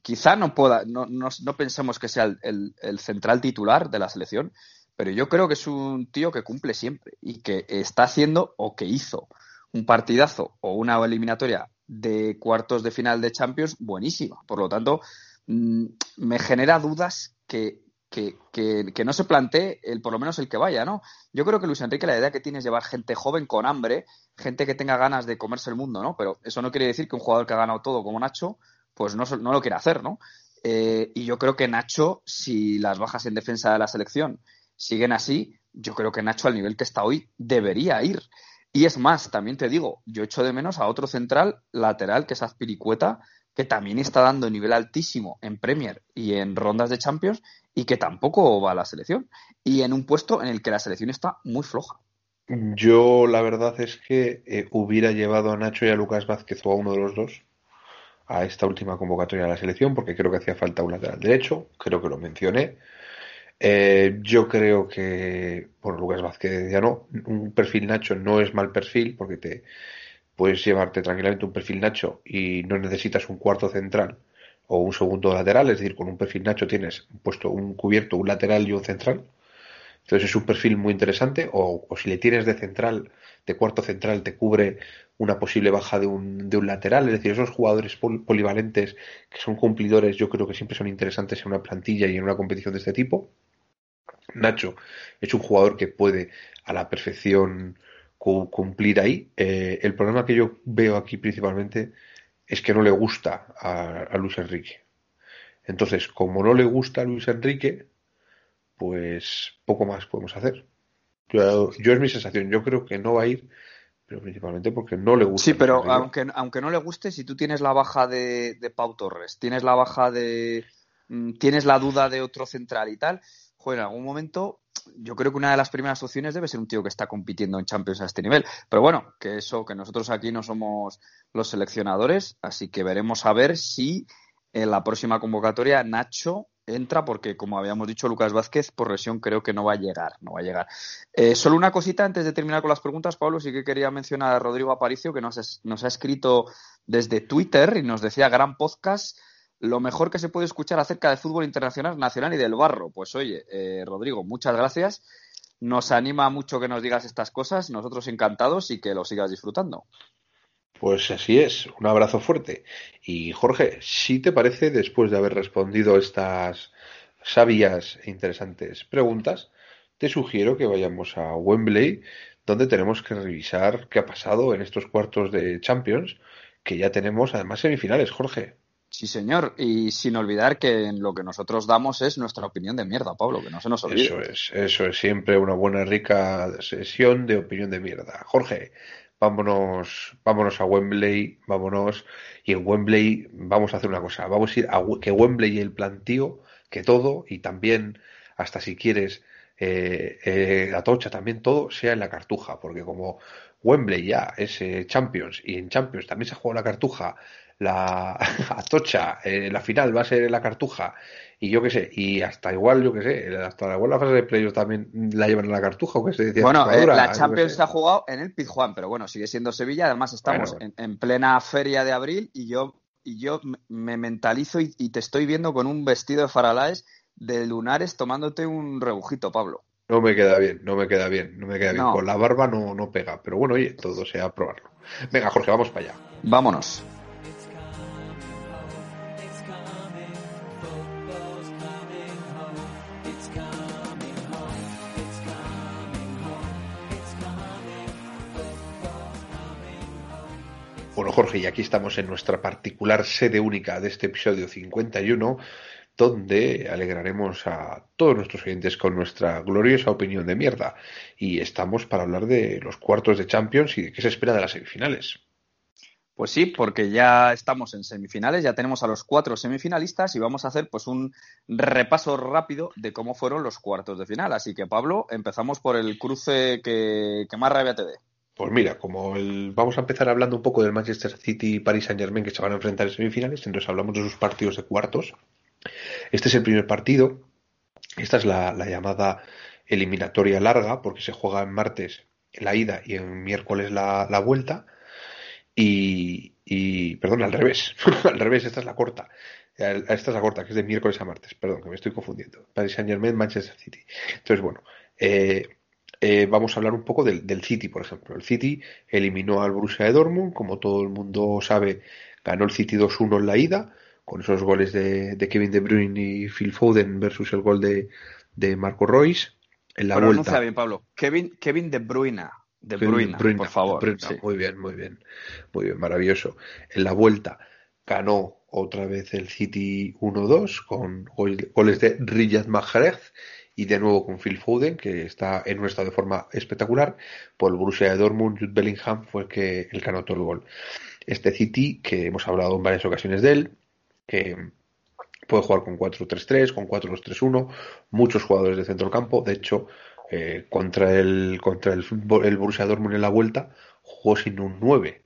quizá no pueda, no, no, pensemos que sea el, central titular de la selección, pero yo creo que es un tío que cumple siempre y que está haciendo o que hizo un partidazo o una eliminatoria de cuartos de final de Champions buenísima. Por lo tanto, mm, me genera dudas que, que, que, no se plantee el, por lo menos el que vaya, ¿no? Yo creo que Luis Enrique la idea que tiene es llevar gente joven con hambre, gente que tenga ganas de comerse el mundo, ¿no? Pero eso no quiere decir que un jugador que ha ganado todo como Nacho pues no, no lo quiere hacer, ¿no? Eh, y yo creo que Nacho, si las bajas en defensa de la selección siguen así, yo creo que Nacho al nivel que está hoy debería ir. Y es más, también te digo, yo echo de menos a otro central lateral que es Azpiricueta, que también está dando nivel altísimo en Premier y en rondas de Champions y que tampoco va a la selección. Y en un puesto en el que la selección está muy floja. Yo la verdad es que eh, hubiera llevado a Nacho y a Lucas Vázquez o a uno de los dos a esta última convocatoria de la selección porque creo que hacía falta un lateral derecho, creo que lo mencioné. Eh, yo creo que, bueno, Lucas Vázquez ya no, un perfil Nacho no es mal perfil porque te puedes llevarte tranquilamente un perfil Nacho y no necesitas un cuarto central o un segundo lateral, es decir, con un perfil Nacho tienes puesto un cubierto, un lateral y un central. Entonces es un perfil muy interesante o, o si le tienes de central, de cuarto central, te cubre una posible baja de un, de un lateral. Es decir, esos jugadores polivalentes que son cumplidores, yo creo que siempre son interesantes en una plantilla y en una competición de este tipo. Nacho es un jugador que puede a la perfección cumplir ahí. Eh, el problema que yo veo aquí principalmente es que no le gusta a, Luis Enrique. Entonces, como no le gusta a Luis Enrique, pues poco más podemos hacer. yo, es mi sensación. Yo creo que no va a ir pero principalmente porque no le gusta. Sí, pero aunque, aunque no le guste, si tú tienes la baja de, de Pau Torres, tienes la baja de. Mm, tienes la duda de otro central y tal, joder, en algún momento yo creo que una de las primeras opciones debe ser un tío que está compitiendo en Champions a este nivel. Pero bueno, que eso, que nosotros aquí no somos los seleccionadores, así que veremos a ver si en la próxima convocatoria Nacho entra porque, como habíamos dicho, Lucas Vázquez por lesión creo que no va a llegar, no va a llegar. Eh, solo una cosita antes de terminar con las preguntas, Pablo, sí que quería mencionar a Rodrigo Aparicio que nos, nos ha escrito desde Twitter y nos decía gran podcast lo mejor que se puede escuchar acerca del fútbol internacional, nacional y del barro. Pues oye, eh, Rodrigo, muchas gracias. Nos anima mucho que nos digas estas cosas, nosotros encantados y que lo sigas disfrutando. Pues así es, un abrazo fuerte. Y Jorge, si te parece, después de haber respondido estas sabias e interesantes preguntas, te sugiero que vayamos a Wembley, donde tenemos que revisar qué ha pasado en estos cuartos de Champions, que ya tenemos además semifinales, Jorge. Sí, señor. Y sin olvidar que lo que nosotros damos es nuestra opinión de mierda, Pablo, que no se nos olvide. Eso es, eso es siempre una buena, rica sesión de opinión de mierda. Jorge, vámonos, vámonos a Wembley, vámonos, y en Wembley vamos a hacer una cosa, vamos a ir a que Wembley y el plantío, que todo, y también, hasta si quieres, eh, eh, la tocha, también todo, sea en la cartuja, porque como Wembley ya es eh, Champions, y en Champions también se ha la cartuja, la Atocha, eh, la final va a ser en la Cartuja, y yo qué sé, y hasta igual, yo qué sé, hasta igual la fase de playoffs también la llevan en la Cartuja, o qué se decía. Bueno, eh, la Champions se ha jugado en el Pizjuán, pero bueno, sigue siendo Sevilla, además estamos En, plena feria de abril y yo, y yo me mentalizo y, te estoy viendo con un vestido de faralaes de lunares tomándote un rebujito, Pablo. No me queda bien, no me queda bien, no me queda bien. Con la barba no, no pega, pero bueno, oye, todo sea probarlo. Venga, Jorge, vamos para allá. Vámonos. Bueno, Jorge, y aquí estamos en nuestra particular sede única de este episodio 51, donde alegraremos a todos nuestros oyentes con nuestra gloriosa opinión de mierda. Y estamos para hablar de los cuartos de Champions y de qué se espera de las semifinales. Pues sí, porque ya estamos en semifinales, ya tenemos a los cuatro semifinalistas y vamos a hacer pues un repaso rápido de cómo fueron los cuartos de final. Así que Pablo, empezamos por el cruce que, que más rabia te dé. Pues mira, como el, vamos a empezar hablando un poco del Manchester City y Paris Saint Germain que se van a enfrentar en semifinales, entonces hablamos de sus partidos de cuartos. Este es el primer partido. Esta es la, llamada eliminatoria larga, porque se juega en martes la ida y en miércoles la, vuelta. Y, y, perdón, al revés. al revés, esta es la corta. Esta es la corta, que es de miércoles a martes. Perdón, que me estoy confundiendo. Paris Saint Germain, Manchester City. Entonces, bueno, eh, eh, vamos a hablar un poco del, City, por ejemplo. El City eliminó al Borussia de Dortmund, como todo el mundo sabe, ganó el City 2-1 en la ida, con esos goles de, Kevin De Bruyne y Phil Foden versus el gol de, Marco Royce. En la vuelta. bien, Pablo. Kevin, Kevin De Bruyne. De Bruyne, por favor. Muy bien, muy bien. Muy bien, maravilloso. En la vuelta ganó otra vez el City 1-2 con goles de Riyad Mahrez y de nuevo con Phil Foden, que está en un estado de forma espectacular, por el Borussia de Dortmund, Jude Bellingham fue el que, el que anotó el gol. Este City, que hemos hablado en varias ocasiones de él, que puede jugar con 4-3-3, con 4-2-3-1, muchos jugadores de centro campo, de hecho, eh, contra el contra el, el Borussia Dortmund en la vuelta jugó sin un 9,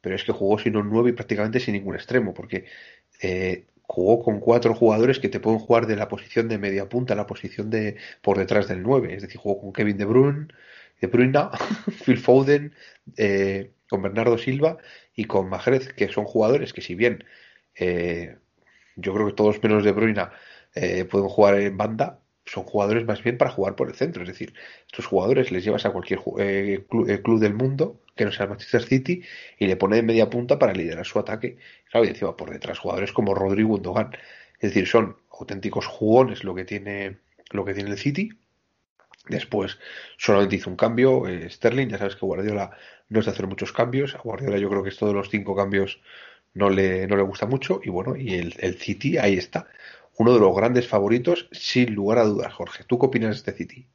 pero es que jugó sin un 9 y prácticamente sin ningún extremo, porque eh, jugó con cuatro jugadores que te pueden jugar de la posición de media punta a la posición de por detrás del 9. Es decir, jugó con Kevin De Bruyne, De Bruyne Phil Foden, eh, con Bernardo Silva y con Mahrez, que son jugadores que si bien eh, yo creo que todos menos De Bruyne eh, pueden jugar en banda, son jugadores más bien para jugar por el centro. Es decir, estos jugadores les llevas a cualquier eh, eh, club, del mundo, que no sea Manchester City, y le pone de media punta para liderar su ataque. Claro, y encima por detrás jugadores como Rodrigo Gundogan. Es decir, son auténticos jugones lo que tiene, lo que tiene el City. Después solamente hizo un cambio. Eh, Sterling, ya sabes que Guardiola no es de hacer muchos cambios. A Guardiola yo creo que esto de los cinco cambios no le, no le gusta mucho. Y bueno, y el, el City ahí está uno de los grandes favoritos, sin lugar a dudas, Jorge. ¿Tú qué opinas de este City?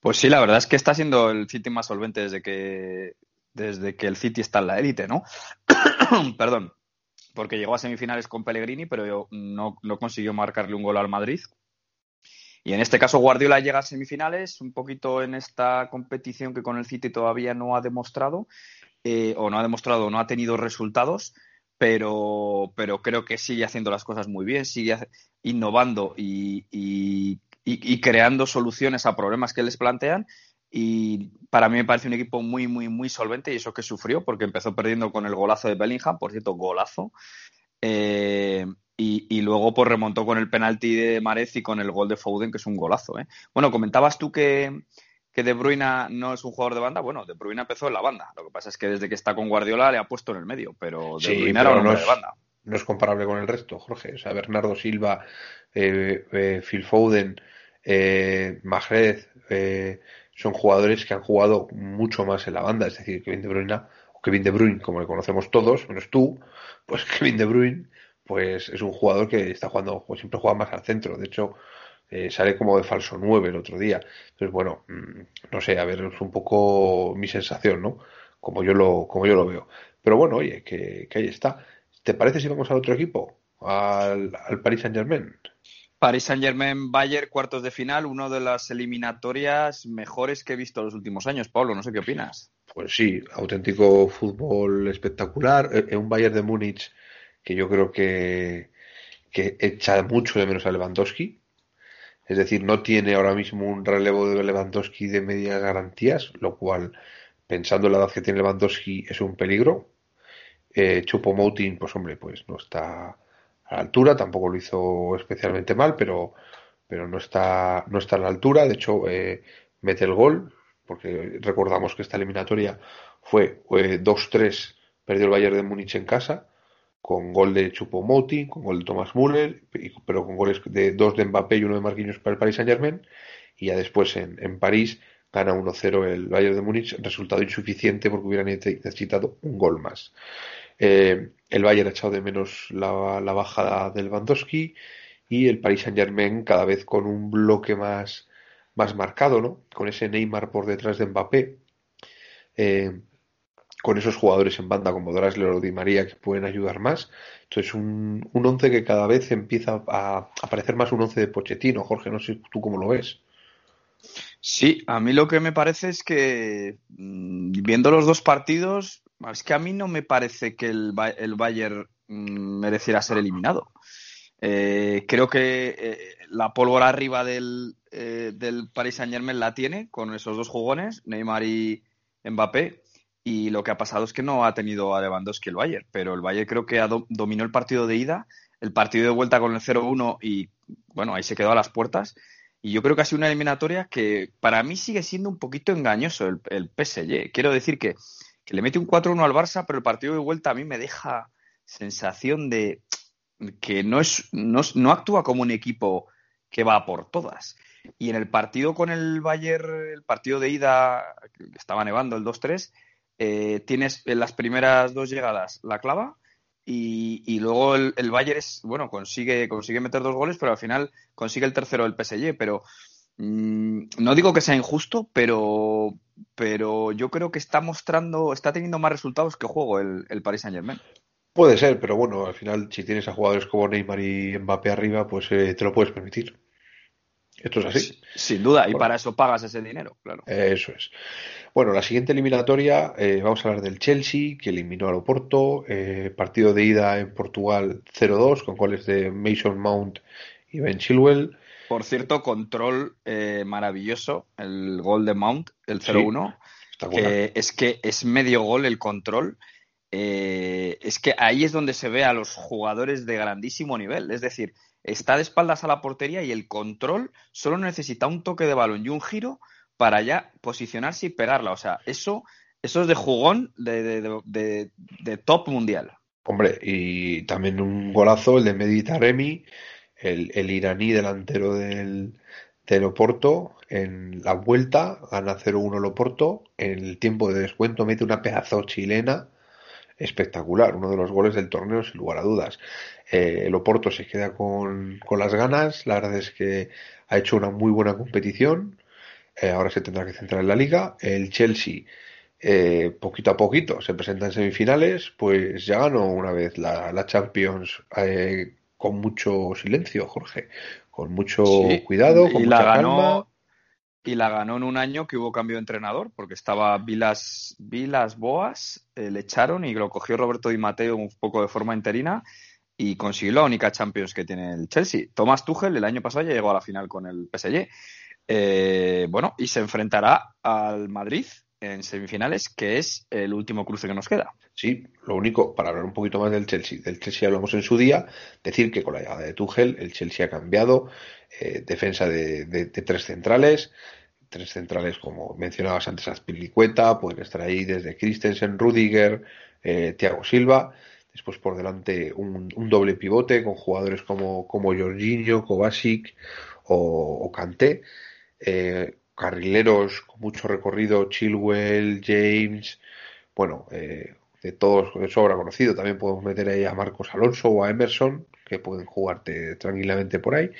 Pues sí, la verdad es que está siendo el City más solvente desde que, desde que el City está en la élite, ¿no? Perdón, porque llegó a semifinales con Pellegrini, pero no, no consiguió marcarle un gol al Madrid. Y en este caso Guardiola llega a semifinales, un poquito en esta competición que con el City todavía no ha demostrado, eh, o no ha demostrado, no ha tenido resultados, pero, pero creo que sigue haciendo las cosas muy bien, sigue innovando y, y, y, creando soluciones a problemas que les plantean. Y para mí me parece un equipo muy, muy, muy solvente y eso que sufrió porque empezó perdiendo con el golazo de Bellingham, por cierto, golazo. Eh, y, luego pues remontó con el penalti de Marez y con el gol de Foden, que es un golazo. ¿eh? Bueno, comentabas tú que, que De Bruyne no es un jugador de banda. Bueno, De Bruyne empezó en la banda. Lo que pasa es que desde que está con Guardiola le ha puepuesto en el medio, pero De Bruyne era un no es, de banda. No es comparable con el resto, Jorge. O sea, Bernardo Silva, eh, eh, Phil Foden, eh, Mahrez, eh, son jugadores que han jugado mucho más en la banda. Es decir, Kevin De Bruyne, o Kevin De Bruyne, como le conocemos todos, menos tú, pues Kevin De Bruyne pues es un jugador que está jugando, pues siempre juega más al centro. De hecho, eh, sale como de falso 9 el otro día. Entonces, bueno, mm, no sé, a ver, es un poco mi sensación, ¿no? Como yo lo, como yo lo veo. Pero bueno, oye, que, ahí está. ¿Te parece si vamos al otro equipo? Al, al Paris Saint Germain. Paris Saint Germain Bayern, cuartos de final, una de las eliminatorias mejores que he visto en los últimos años. Pablo, no sé qué opinas. Pues sí, auténtico fútbol espectacular. Eh, eh, un Bayern de Múnich que yo creo que, que echa mucho de menos a Lewandowski. Es decir, no tiene ahora mismo un relevo de Lewandowski de media garantías, lo cual, pensando en la edad que tiene Lewandowski, es un peligro. Eh, Chupo Moutin, pues hombre, pues no está a la altura, tampoco lo hizo especialmente mal, pero, pero no está, no está a la altura. De hecho, eh, mete el gol, porque recordamos que esta eliminatoria fue 2-3, perdió el Bayern de Múnich en casa con gol de Chupomoting, con gol de Thomas Müller, pero con goles de dos de Mbappé y uno de Marquinhos para el Paris Saint Germain. Y ya después en, en París gana 1-0 el Bayern de Múnich, resultado insuficiente porque hubieran necesitado un gol más. Eh, el Bayern ha echado de menos la, la bajada del Bandowski y el Paris Saint Germain cada vez con un bloque más, más marcado, ¿no? Con ese Neymar por detrás de Mbappé. Eh, con esos jugadores en banda como Drasler o Di María que pueden ayudar más. Entonces, un, un once que cada vez empieza a, aparecer más un once de Pochettino. Jorge, no sé tú cómo lo ves. Sí, a mí lo que me parece es que mm, viendo los dos partidos, es que a mí no me parece que el, el Bayern mm, mereciera ser eliminado. Eh, creo que eh, la pólvora arriba del, eh, del Paris Saint Germain la tiene con esos dos jugones, Neymar y Mbappé. Y lo que ha pasado es que no ha tenido a Lewandowski el Bayern, pero el Bayern creo que ha dominó el partido de ida, el partido de vuelta con el 0-1 y bueno, ahí se quedó a las puertas. Y yo creo que ha sido una eliminatoria que para mí sigue siendo un poquito engañoso el, PSG. Quiero decir que, que le mete un 4-1 al Barça, pero el partido de vuelta a mí me deja sensación de que no, es, no, no actúa como un equipo que va por todas. Y en el partido con el Bayern, el partido de ida, estaba nevando el 2-3, eh, tienes en las primeras dos llegadas la clava y, luego el, el, Bayern es, bueno, consigue, consigue meter dos goles, pero al final consigue el tercero del PSG. Pero mmm, no digo que sea injusto, pero, pero yo creo que está mostrando, está teniendo más resultados que juego el, el Paris Saint Germain. Puede ser, pero bueno, al final si tienes a jugadores como Neymar y Mbappé arriba, pues eh, te lo puedes permitir. Esto es así. Sin duda, y bueno, para eso pagas ese dinero, claro. Eso es. Bueno, la siguiente eliminatoria, eh, vamos a hablar del Chelsea, que eliminó al Oporto. Eh, partido de ida en Portugal 0-2, con goles de Mason Mount y Ben Chilwell. Por cierto, control eh, maravilloso, el gol de Mount, el 0-1. Sí, que es que es medio gol el control. Eh, es que ahí es donde se ve a los jugadores de grandísimo nivel. Es decir, está de espaldas a la portería y el control solo necesita un toque de balón y un giro para ya posicionarse y pegarla. O sea, eso, eso es de jugón de, de, de, de top mundial. Hombre, y también un golazo, el de Meditaremi, el, el iraní delantero del, del Oporto, en la vuelta gana 0-1 el Oporto, en el tiempo de descuento mete una pedazo chilena espectacular, uno de los goles del torneo sin lugar a dudas. Eh, el Oporto se queda con, con, las ganas, la verdad es que ha hecho una muy buena competición, eh, ahora se tendrá que centrar en la liga. El Chelsea, eh, poquito a poquito, se presenta en semifinales, pues ya ganó una vez la, la Champions con mucho silencio, Jorge, con mucho Sí, cuidado, con y mucha la ganó calma. y la ganó en un año que hubo cambio de entrenador porque estaba Vilas Vilas Boas eh, le echaron y lo cogió Roberto Di Matteo un poco de forma interina y consiguió la única Champions que tiene el Chelsea. Thomas Tuchel el año pasado ya llegó a la final con el PSG. Eh, bueno, y se enfrentará al Madrid en semifinales, que es el último cruce que nos queda. Sí, lo único, para hablar un poquito más del Chelsea, del Chelsea hablamos en su día, decir que con la llegada de Tuchel el Chelsea ha cambiado, eh, defensa de, tres centrales, tres centrales como mencionabas antes, Azpilicueta, pueden estar ahí desde Christensen, Rudiger, eh, Thiago Silva, después por delante un, un doble pivote con jugadores como, como Jorginho, Kovacic o Kanté, eh, carrileros con mucho recorrido, Chilwell, James, bueno, eh, de todos sobra conocido. También podemos meter ahí a Marcos Alonso o a Emerson, que pueden jugarte tranquilamente por ahí.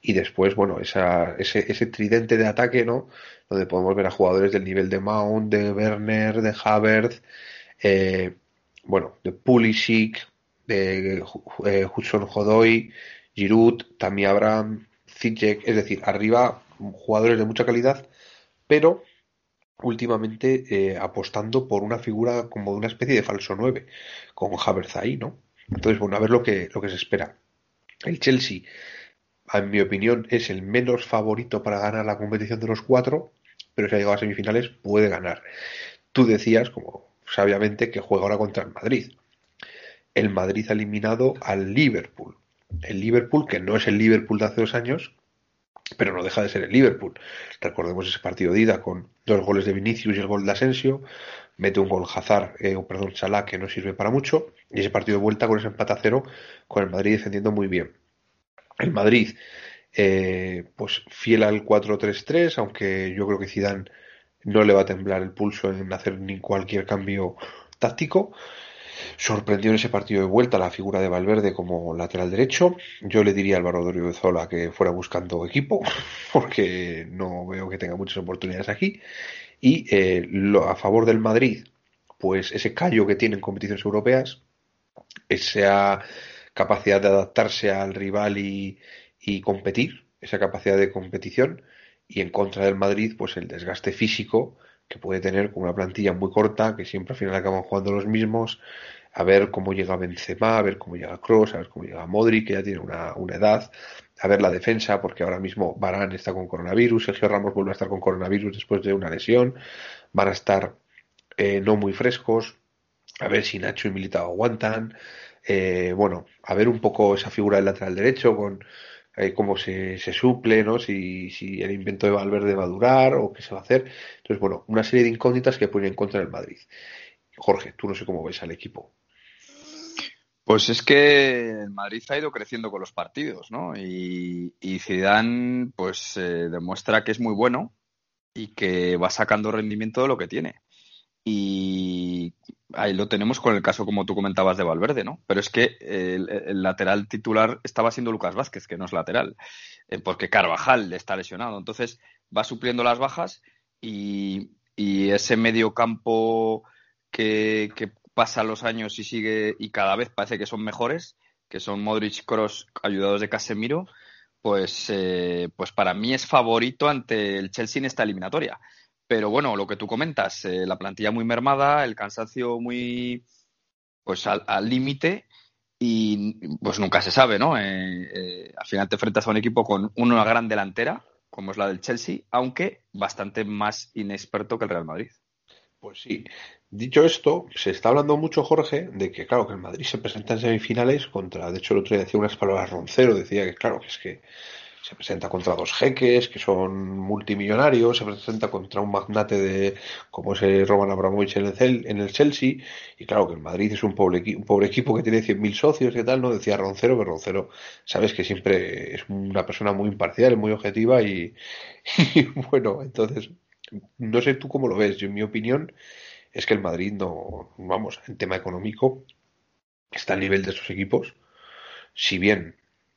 Y después, bueno, esa, ese, ese tridente de ataque, ¿no? Donde podemos ver a jugadores del nivel de Mount, de Werner, de Havertz, eh, bueno, de Pulisic, de eh, Hudson Odoi, Giroud, Tammy Abraham, Ziyech, es decir, arriba jugadores de mucha calidad, pero últimamente eh, apostando por una figura como de una especie de falso 9, con Havertz ahí, ¿no? Entonces, bueno, a ver lo que, lo que se espera. El Chelsea, en mi opinión, es el menos favorito para ganar la competición de los cuatro, pero si ha llegado a semifinales puede ganar. Tú decías, como sabiamente, que juega ahora contra el Madrid. El Madrid ha eliminado al Liverpool. El Liverpool, que no es el Liverpool de hace dos años, pero no deja de ser el Liverpool. Recordemos ese partido de ida con dos goles de Vinicius y el gol de Asensio, mete un gol Hazard, eh, perdón, Salah, que no sirve para mucho, y ese partido de vuelta con ese empate a cero, con el Madrid defendiendo muy bien. El Madrid, eh, pues fiel al 4-3-3, aunque yo creo que Zidane no le va a temblar el pulso en hacer ni cualquier cambio táctico. Sorprendió en ese partido de vuelta la figura de Valverde como lateral derecho. Yo le diría a Álvaro Zola que fuera buscando equipo, porque no veo que tenga muchas oportunidades aquí. Y eh, lo, a favor del Madrid, pues ese callo que tiene en competiciones europeas, esa capacidad de adaptarse al rival y competir, esa capacidad de competición, y en contra del Madrid, pues el desgaste físico que puede tener con una plantilla muy corta, que siempre al final acaban jugando los mismos, a ver cómo llega Benzema, a ver cómo llega Kroos, a ver cómo llega Modric, que ya tiene una, una edad, a ver la defensa, porque ahora mismo Barán está con coronavirus, Sergio Ramos vuelve a estar con coronavirus después de una lesión, van a estar eh, no muy frescos, a ver si Nacho y Militao aguantan, eh, bueno, a ver un poco esa figura del lateral derecho con eh, cómo se, se, suple, ¿no? Si, si, el invento de Valverde va a durar o qué se va a hacer. Entonces, bueno, una serie de incógnitas que ponen en contra del Madrid. Jorge, tú no sé cómo ves al equipo. Pues es que el Madrid ha ido creciendo con los partidos, ¿no? Y, y Zidane, pues, eh, demuestra que es muy bueno y que va sacando rendimiento de lo que tiene. Y ahí lo tenemos con el caso, como tú comentabas, de Valverde, ¿no? Pero es que el, lateral titular estaba siendo Lucas Vázquez, que no es lateral, eh, porque Carvajal está lesionado. Entonces va supliendo las bajas y, y ese medio campo que, que, pasa los años y sigue y cada vez parece que son mejores, que son Modric, Cross, ayudados de Casemiro, pues, eh, pues para mí es favorito ante el Chelsea en esta eliminatoria. Pero bueno, lo que tú comentas, eh, la plantilla muy mermada, el cansancio muy pues al límite y pues nunca se sabe, ¿no? Eh, eh, al final te enfrentas a un equipo con una gran delantera, como es la del Chelsea, aunque bastante más inexperto que el Real Madrid. Pues sí. Dicho esto, se está hablando mucho, Jorge, de que, claro, que el Madrid se presenta en semifinales contra, de hecho, el otro día decía unas palabras Roncero, decía que, claro, que es que se presenta contra dos jeques que son multimillonarios, se presenta contra un magnate de como es Roman Abramovich en el, en el Chelsea, y claro que el Madrid es un pobre, equipo que tiene 100.000 socios y tal, ¿no? Decía Roncero, que Roncero, sabes que siempre es una persona muy imparcial, muy objetiva y, y bueno, entonces, no sé tú cómo lo ves, yo en mi opinión es que el Madrid no, vamos, en tema económico, está al nivel de estos equipos, si bien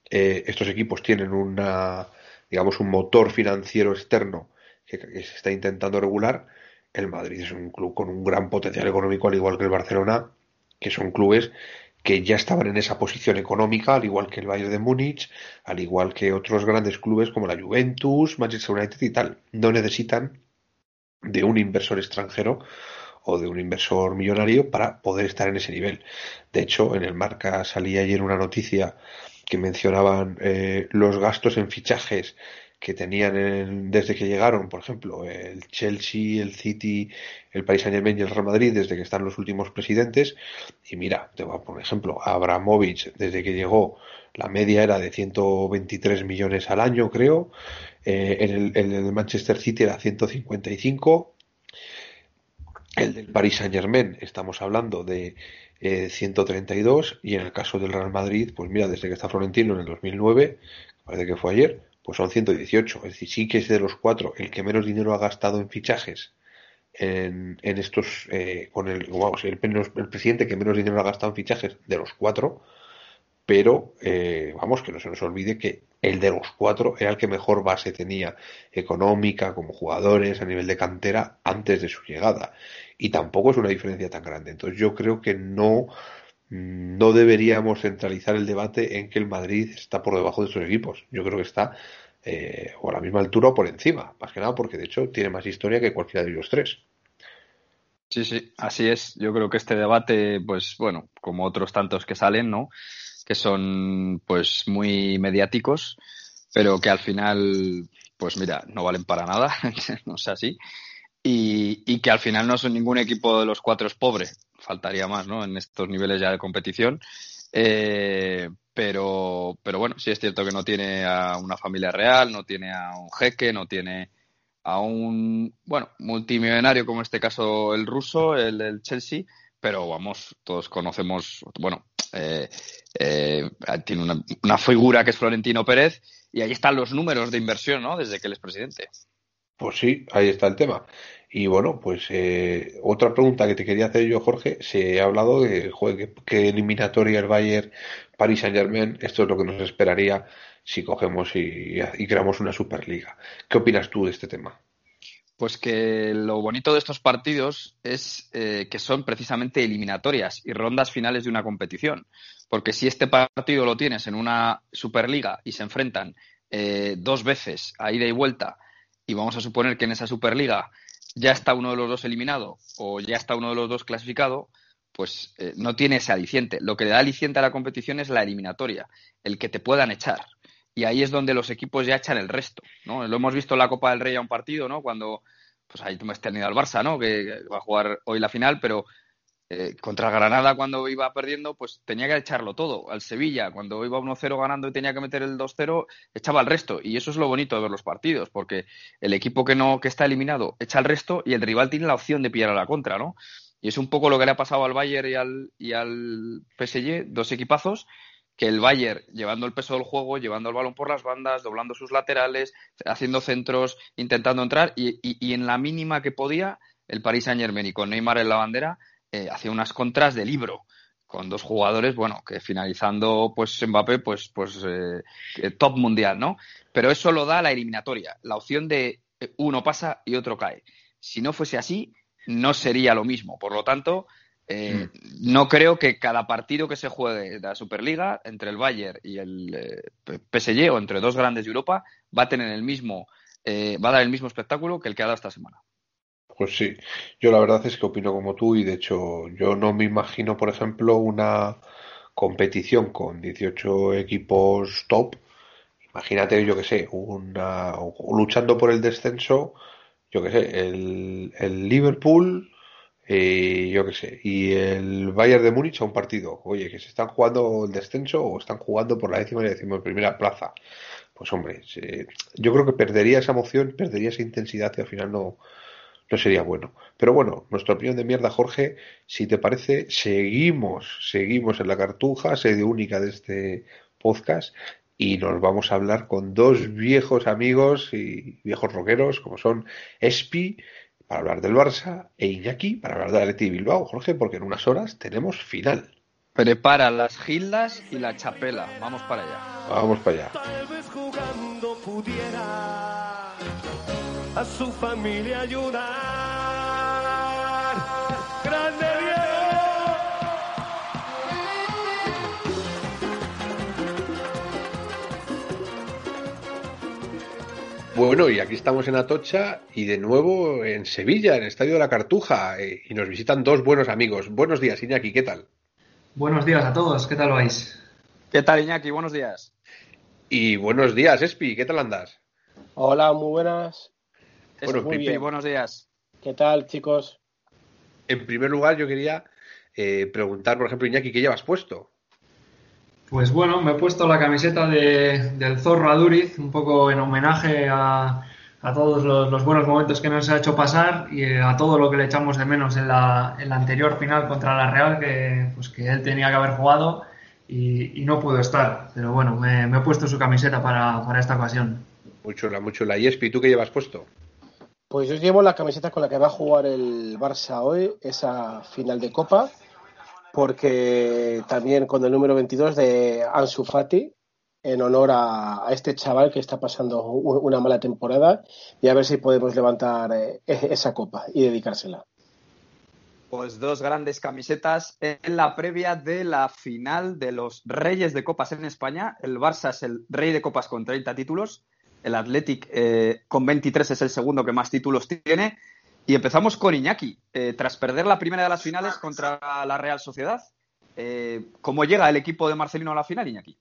eh, estos equipos tienen una, digamos, un motor financiero externo que, que, se está intentando regular. El Madrid es un club con un gran potencial económico, al igual que el Barcelona, que son clubes que ya estaban en esa posición económica, al igual que el Bayern de Múnich, al igual que otros grandes clubes como la Juventus, Manchester United y tal. No necesitan de un inversor extranjero o de un inversor millonario para poder estar en ese nivel. De hecho, en el marca salía ayer una noticia que mencionaban eh, los gastos en fichajes que tenían desde que llegaron, por ejemplo, el Chelsea, el City, el Paris Saint Germain y el Real Madrid, desde que están los últimos presidentes. Y mira, poner ejemplo, Abramovich, desde que llegó, la media era de 123 millones al año, creo. Eh, en el, el, Manchester City era 155. El del Paris Saint Germain, estamos hablando de eh, 132. Y en el caso del Real Madrid, pues mira, desde que está Florentino en el 2009, parece que fue ayer, pues son 118. Es decir, sí que es de los cuatro el que menos dinero ha gastado en fichajes en, en estos, eh, con el, vamos, el, el, presidente que menos dinero ha gastado en fichajes de los cuatro, pero eh, vamos, que no se nos olvide que el de los cuatro era el que mejor base tenía económica, como jugadores, a nivel de cantera, antes de su llegada. Y tampoco es una diferencia tan grande. Entonces yo creo que no no deberíamos centralizar el debate en que el Madrid está por debajo de estos equipos. Yo creo que está eh, o a la misma altura o por encima, más que nada porque de hecho tiene más historia que cualquiera de los tres. Sí, sí, así es. Yo creo que este debate, pues bueno, como otros tantos que salen, ¿no? Que son pues muy mediáticos, pero que al final, pues mira, no valen para nada, no sé así. Y, y, que al final no son ningún equipo de los cuatro es pobre faltaría más, ¿no? En estos niveles ya de competición. Eh, pero, pero bueno, sí es cierto que no tiene a una familia real, no tiene a un jeque, no tiene a un, bueno, multimillonario como en este caso el ruso, el del Chelsea, pero vamos, todos conocemos, bueno, eh, eh, tiene una, figura que es Florentino Pérez y ahí están los números de inversión, ¿no? Desde que él es presidente. Pues sí, ahí está el tema. Y bueno, pues eh, otra pregunta que te quería hacer yo, Jorge, se ha hablado de joder, que, eliminatoria el Bayern Paris Saint Germain, esto es lo que nos esperaría si cogemos y, y creamos una Superliga. ¿Qué opinas tú de este tema? Pues que lo bonito de estos partidos es eh, que son precisamente eliminatorias y rondas finales de una competición. Porque si este partido lo tienes en una Superliga y se enfrentan eh, dos veces a ida y vuelta, y vamos a suponer que en esa Superliga ya está uno de los dos eliminado o ya está uno de los dos clasificado, pues eh, no tiene ese aliciente. Lo que le da aliciente a la competición es la eliminatoria, el que te puedan echar. Y ahí es donde los equipos ya echan el resto, ¿no? Lo hemos visto en la Copa del Rey a un partido, ¿no? Cuando, pues ahí me has tenido al Barça, ¿no? Que va a jugar hoy la final, pero eh, contra Granada cuando iba perdiendo, pues tenía que echarlo todo. Al Sevilla, cuando iba 1-0 ganando y tenía que meter el 2-0, echaba el resto. Y eso es lo bonito de ver los partidos, porque el equipo que no que está eliminado echa el resto y el rival tiene la opción de pillar a la contra, ¿no? Y es un poco lo que le ha pasado al Bayern y al, y al PSG, dos equipazos, que el Bayern, llevando el peso del juego, llevando el balón por las bandas, doblando sus laterales, haciendo centros, intentando entrar, y, y, en la mínima que podía, el Paris Saint Germain y con Neymar en la bandera, eh, hacía unas contras de libro con dos jugadores, bueno, que finalizando pues Mbappé, pues, pues eh, top mundial, ¿no? Pero eso lo da la eliminatoria, la opción de eh, uno pasa y otro cae. Si no fuese así, no sería lo mismo. Por lo tanto, eh, mm. no creo que cada partido que se juegue de la Superliga entre el Bayern y el eh, PSG o entre dos grandes de Europa va a tener el mismo, va a dar el mismo espectáculo que el que ha dado esta semana. Pues sí, yo la verdad es que opino como tú y de hecho yo no me imagino, por ejemplo, una competición con 18 equipos top. Imagínate, yo que sé, una, luchando por el descenso, yo que sé, el, el Liverpool, eh, yo que sé, y el Bayern de Múnich a un partido. Oye, que se están jugando el descenso o están jugando por la décima y décima primera plaza. Pues hombre, yo creo que perdería esa emoción, perdería esa intensidad y al final no, no sería bueno. Pero bueno, nuestra opinión de mierda, Jorge, si te parece, seguimos, seguimos en la cartuja, sede única de este podcast, y nos vamos a hablar con dos viejos amigos y viejos rockeros, como son Espi, para hablar del Barça, e Iñaki, para hablar de Atleti Bilbao, Jorge, porque en unas horas tenemos final. Prepara las gildas y la chapela. Vamos para allá. Vamos para allá. a su familia ayudar. Bueno, y aquí estamos en Atocha y de nuevo en Sevilla, en el Estadio de la Cartuja, eh, y nos visitan dos buenos amigos. Buenos días, Iñaki, ¿qué tal? Buenos días a todos, ¿qué tal vais? ¿Qué tal, Iñaki? Buenos días. Y buenos días, Espi, ¿qué tal andas? Hola, muy buenas. Bueno, muy bien. buenos días. ¿Qué tal, chicos? En primer lugar, yo quería eh, preguntar, por ejemplo, Iñaki, ¿qué llevas puesto? Pues bueno, me he puesto la camiseta de- del Zorro Aduriz, un poco en homenaje a, a todos los, los buenos momentos que nos ha hecho pasar y eh, a todo lo que le echamos de menos en la, en la anterior final contra la Real, que, pues que él tenía que haber jugado y, y no pudo estar. Pero bueno, me, me he puesto su camiseta para, para esta ocasión. Mucho la, mucho la. Y Espi, ¿tú qué llevas puesto? Pues yo llevo la camiseta con la que va a jugar el Barça hoy, esa final de Copa, porque también con el número 22 de Ansu Fati, en honor a, este chaval que está pasando una mala temporada y a ver si podemos levantar eh, esa copa y dedicársela. Pues dos grandes camisetas en la previa de la final de los Reyes de Copas en España. El Barça es el rey de copas con 30 títulos. El Athletic eh, con 23 es el segundo que más títulos tiene. Y empezamos con Iñaki. Eh, tras perder la primera de las finales contra la Real Sociedad, eh, ¿cómo llega el equipo de Marcelino a la final, Iñaki?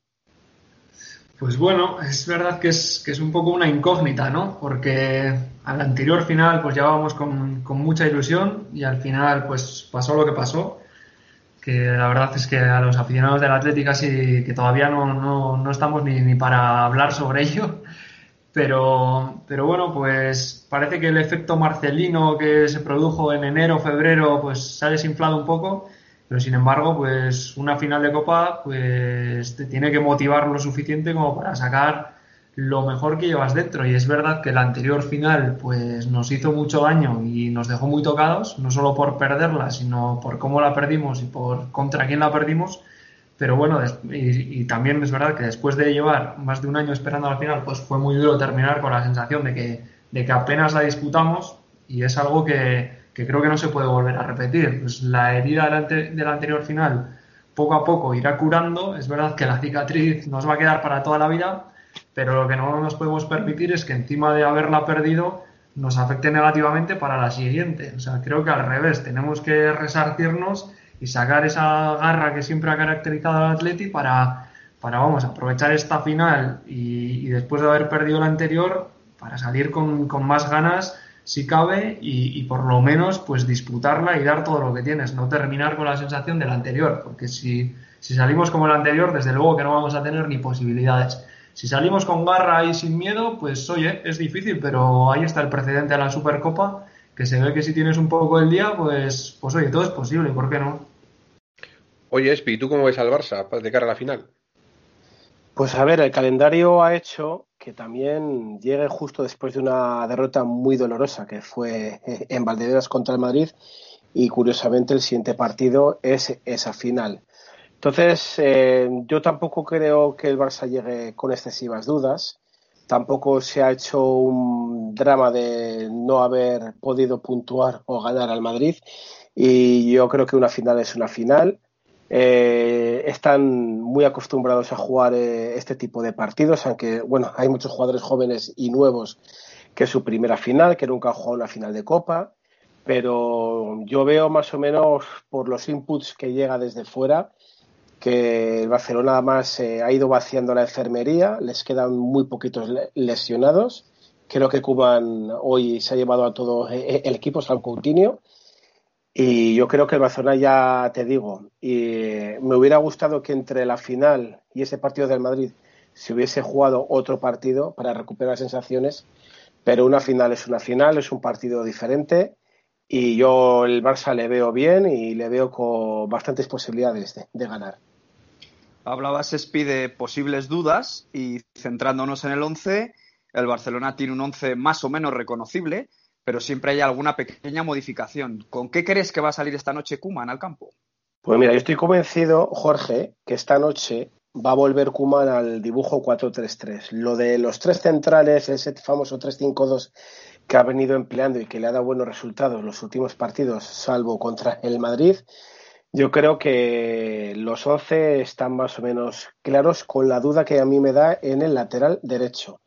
Pues bueno, es verdad que es, un poco una incógnita, ¿no? Porque al anterior final pues llevábamos con, con mucha ilusión y al final pues pasó lo que pasó. Que la verdad es que a los aficionados del Atlético casi que todavía no, no, no estamos ni para hablar sobre ello. Pero, pero bueno, pues parece que el efecto Marcelino que se produjo en enero, febrero, pues se ha desinflado un poco. Pero sin embargo, pues una final de Copa, pues te tiene que motivar lo suficiente como para sacar lo mejor que llevas dentro. Y es verdad que la anterior final, pues nos hizo mucho daño y nos dejó muy tocados, no solo por perderla, sino por cómo la perdimos y por contra quién la perdimos. Pero bueno, y, y también es verdad que después de llevar más de un año esperando la final, pues fue muy duro terminar con la sensación de que, de que apenas la disputamos y es algo que, que creo que no se puede volver a repetir. Pues la herida de ante- de la anterior final poco a poco irá curando. Es verdad que la cicatriz nos va a quedar para toda la vida, pero lo que no nos podemos permitir es que encima de haberla perdido nos afecte negativamente para la siguiente. O sea, creo que al revés, tenemos que resarcirnos y sacar esa garra que siempre ha caracterizado al Atleti para, para vamos, aprovechar esta final y, después de haber perdido la anterior, para salir con, con más ganas si cabe y, y por lo menos pues disputarla y dar todo lo que tienes, no terminar con la sensación de la anterior, porque si, si salimos como la anterior, desde luego que no vamos a tener ni posibilidades. Si salimos con garra y sin miedo, pues oye, es difícil, pero ahí está el precedente de la Supercopa, que se ve que si tienes un poco el día, pues, pues oye, todo es posible, ¿por qué no? Oye, Espi, ¿tú cómo ves al Barça de cara a la final? Pues a ver, el calendario ha hecho que también llegue justo después de una derrota muy dolorosa que fue eh, en Valdepeñas contra el Madrid y curiosamente el siguiente partido es esa final. Entonces, eh, yo tampoco creo que el Barça llegue con excesivas dudas. Tampoco se ha hecho un drama de no haber podido puntuar o ganar al Madrid. Y yo creo que una final es una final. Eh, están muy acostumbrados a jugar eh, este tipo de partidos, aunque bueno, hay muchos jugadores jóvenes y nuevos que es su primera final, que nunca han jugado una final de Copa, pero yo veo más o menos por los inputs que llega desde fuera que el Barcelona además eh, ha ido vaciando la enfermería, les quedan muy poquitos le- lesionados. Creo que Cuban hoy se ha llevado a todo eh, el equipo, San Coutinho. Y yo creo que el Barcelona ya te digo, y me hubiera gustado que entre la final y ese partido del Madrid se hubiese jugado otro partido para recuperar sensaciones, pero una final es una final, es un partido diferente y yo el Barça le veo bien y le veo con bastantes posibilidades de, de ganar. Hablabas, Espi, de posibles dudas y centrándonos en el 11, el Barcelona tiene un 11 más o menos reconocible, pero siempre hay alguna pequeña modificación. ¿Con qué crees que va a salir esta noche Kuman al campo? Pues mira, yo estoy convencido, Jorge, que esta noche va a volver Kuman al dibujo 4-3-3. Lo de los tres centrales, ese famoso 3-5-2 que ha venido empleando y que le ha dado buenos resultados los últimos partidos, salvo contra el Madrid, yo creo que los 11 están más o menos claros con la duda que a mí me da en el lateral derecho.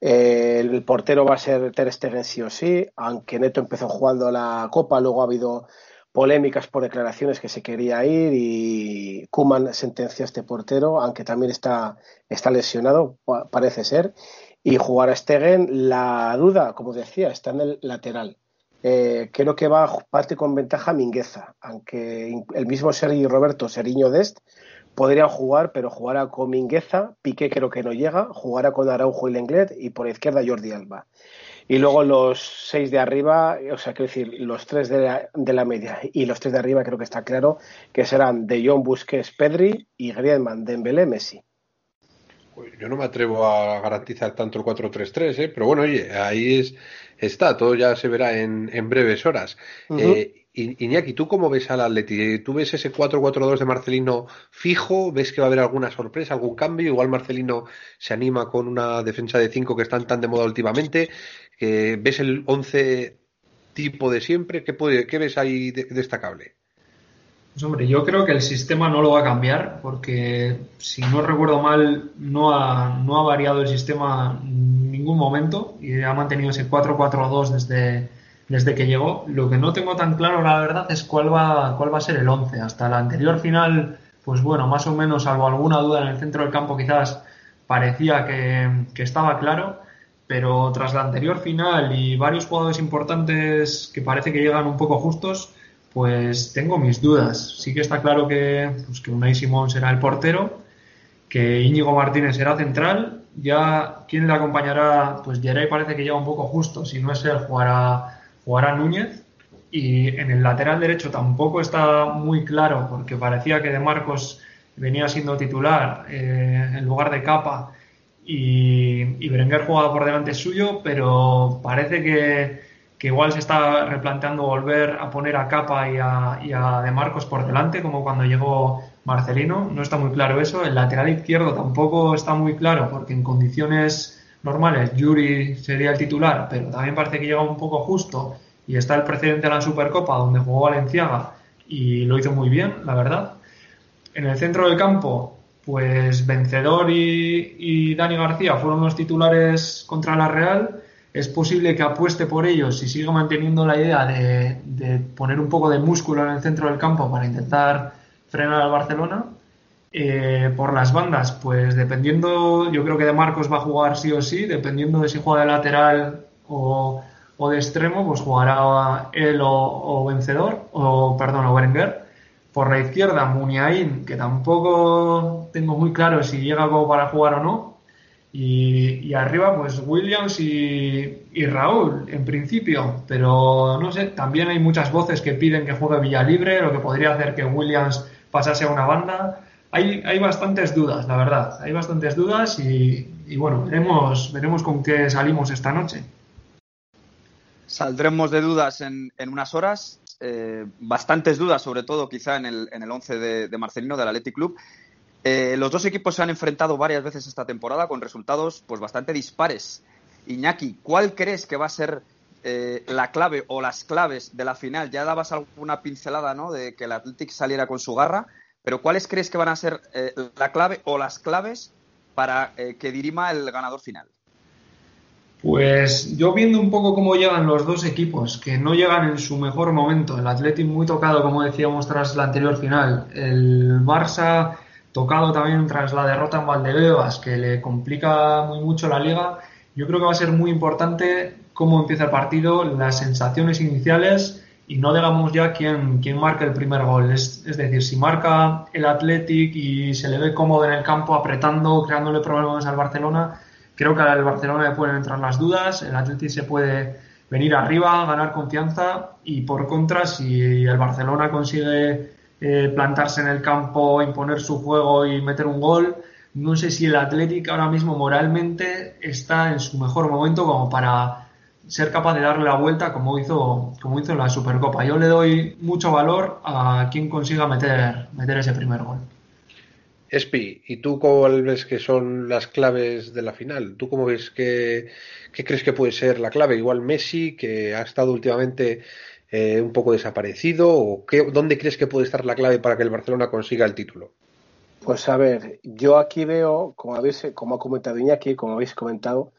Eh, el portero va a ser Ter Stegen sí o sí, aunque Neto empezó jugando la Copa, luego ha habido polémicas por declaraciones que se quería ir y Kuman sentenció a este portero, aunque también está, está lesionado, parece ser, y jugar a Stegen, la duda, como decía, está en el lateral. Eh, creo que va a parte con ventaja Mingueza, aunque el mismo Sergi Roberto Seriño Dest podrían jugar, pero jugará con Mingueza, Piqué creo que no llega, jugará con Araujo y Lenglet y por la izquierda Jordi Alba. Y luego los seis de arriba, o sea, quiero decir, los tres de la, de la media y los tres de arriba creo que está claro que serán De Jong, Busquets, Pedri y Griezmann, Dembélé, Messi. Yo no me atrevo a garantizar tanto el 4-3-3, ¿eh? pero bueno, oye, ahí es, está, todo ya se verá en, en breves horas. Iñaki, ¿tú cómo ves al Atleti? ¿Tú ves ese 4-4-2 de Marcelino fijo? ¿Ves que va a haber alguna sorpresa, algún cambio? Igual Marcelino se anima con una defensa de 5 que están tan de moda últimamente. ¿Ves el 11 tipo de siempre? ¿Qué, puede, qué ves ahí destacable? Pues hombre, yo creo que el sistema no lo va a cambiar porque, si no recuerdo mal, no ha, no ha variado el sistema en ningún momento y ha mantenido ese 4-4-2 desde desde que llegó. Lo que no tengo tan claro, la verdad, es cuál va, cuál va a ser el 11. Hasta la anterior final, pues bueno, más o menos, salvo alguna duda en el centro del campo, quizás parecía que, que estaba claro. Pero tras la anterior final y varios jugadores importantes que parece que llegan un poco justos, pues tengo mis dudas. Sí que está claro que, pues que Unai Simón será el portero, que Íñigo Martínez será central. Ya, ¿quién le acompañará? Pues Geray parece que llega un poco justo. Si no es él, jugará jugará Núñez y en el lateral derecho tampoco está muy claro porque parecía que De Marcos venía siendo titular eh, en lugar de Capa y, y Berenguer jugaba por delante suyo, pero parece que, igual se está replanteando volver a poner a Capa y a, y a De Marcos por delante, como cuando llegó Marcelino. No está muy claro eso. El lateral izquierdo tampoco está muy claro porque en condiciones normales, Yuri sería el titular, pero también parece que llega un poco justo y está el precedente de la Supercopa donde jugó Valenciaga y lo hizo muy bien, la verdad. En el centro del campo, pues Vencedor y, Dani García fueron los titulares contra la Real. Es posible que apueste por ellos y siga manteniendo la idea de, poner un poco de músculo en el centro del campo para intentar frenar al Barcelona eh, por las bandas, pues dependiendo, yo creo que de Marcos va a jugar sí o sí, dependiendo de si juega de lateral o, de extremo, pues jugará él o, vencedor, o perdón, o Berenguer. Por la izquierda, Muniain, que tampoco tengo muy claro si llega como para jugar o no. Y, arriba, pues Williams y, Raúl, en principio. Pero no sé, también hay muchas voces que piden que juegue Villalibre, lo que podría hacer que Williams pasase a una banda hay, bastantes dudas, la verdad. Hay bastantes dudas y, bueno, veremos, veremos con qué salimos esta noche. Saldremos de dudas en, unas horas. Eh, bastantes dudas, sobre todo quizá en el, en el 11 de, Marcelino del Athletic Club. Eh, los dos equipos se han enfrentado varias veces esta temporada con resultados pues bastante dispares. Iñaki, ¿cuál crees que va a ser eh, la clave o las claves de la final? Ya dabas alguna pincelada, ¿no? De que el Athletic saliera con su garra. Pero ¿cuáles crees que van a ser eh, la clave o las claves para que dirima el ganador final? Pues yo viendo un poco cómo llegan los dos equipos, que no llegan en su mejor momento. El Athletic muy tocado, como decíamos, tras la anterior final. El Barça tocado también tras la derrota en Valdebebas, que le complica muy mucho la liga. Yo creo que va a ser muy importante cómo empieza el partido, las sensaciones iniciales y no digamos ya quién, quién marca el primer gol. Es, decir, si marca el Athletic y se le ve cómodo en el campo, apretando, creándole problemas al Barcelona, creo que al Barcelona le pueden entrar las dudas, el Athletic se puede venir arriba, ganar confianza y por contra, si el Barcelona consigue eh, plantarse en el campo, imponer su juego y meter un gol, no sé si el Athletic ahora mismo moralmente está en su mejor momento como para ser capaz de darle la vuelta como hizo, como hizo en la Supercopa. Yo le doy mucho valor a quien consiga meter, meter ese primer gol. Espi, ¿y tú cómo ves que son las claves de la final? ¿Tú cómo ves que, crees que puede ser la clave? Igual Messi, que ha estado últimamente eh, un poco desaparecido, o qué, ¿dónde crees que puede estar la clave para que el Barcelona consiga el título? Pues a ver, yo aquí veo, como habéis, como ha comentado Iñaki, como habéis comentado,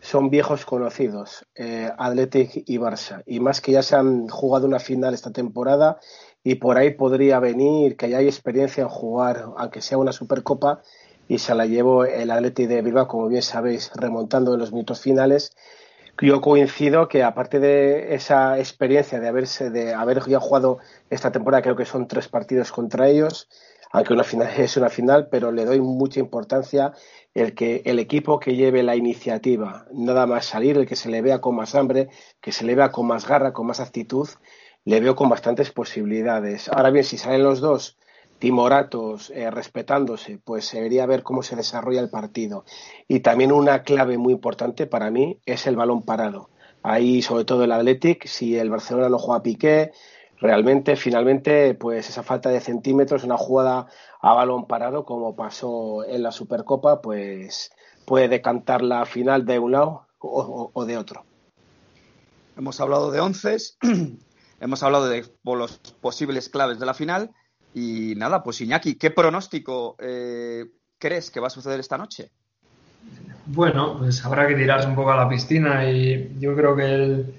son viejos conocidos, eh, Athletic y Barça. Y más que ya se han jugado una final esta temporada y por ahí podría venir que ya hay experiencia en jugar, aunque sea una Supercopa, y se la llevó el Athletic de Bilbao, como bien sabéis, remontando en los minutos finales. Yo coincido que aparte de esa experiencia de haberse de haber ya jugado esta temporada, creo que son tres partidos contra ellos, aunque una final es una final, pero le doy mucha importancia el que el equipo que lleve la iniciativa, nada más salir, el que se le vea con más hambre, que se le vea con más garra, con más actitud, le veo con bastantes posibilidades. Ahora bien, si salen los dos timoratos eh, respetándose, pues se debería ver cómo se desarrolla el partido. Y también una clave muy importante para mí es el balón parado. Ahí, sobre todo el Athletic, si el Barcelona no juega a Piqué, realmente, finalmente, pues esa falta de centímetros, una jugada a balón parado, como pasó en la Supercopa, pues puede decantar la final de un lado o, de otro. Hemos hablado de once, hemos hablado de los posibles claves de la final y nada, pues Iñaki, ¿qué pronóstico eh, crees que va a suceder esta noche? Bueno, pues habrá que tirarse un poco a la piscina y yo creo que el,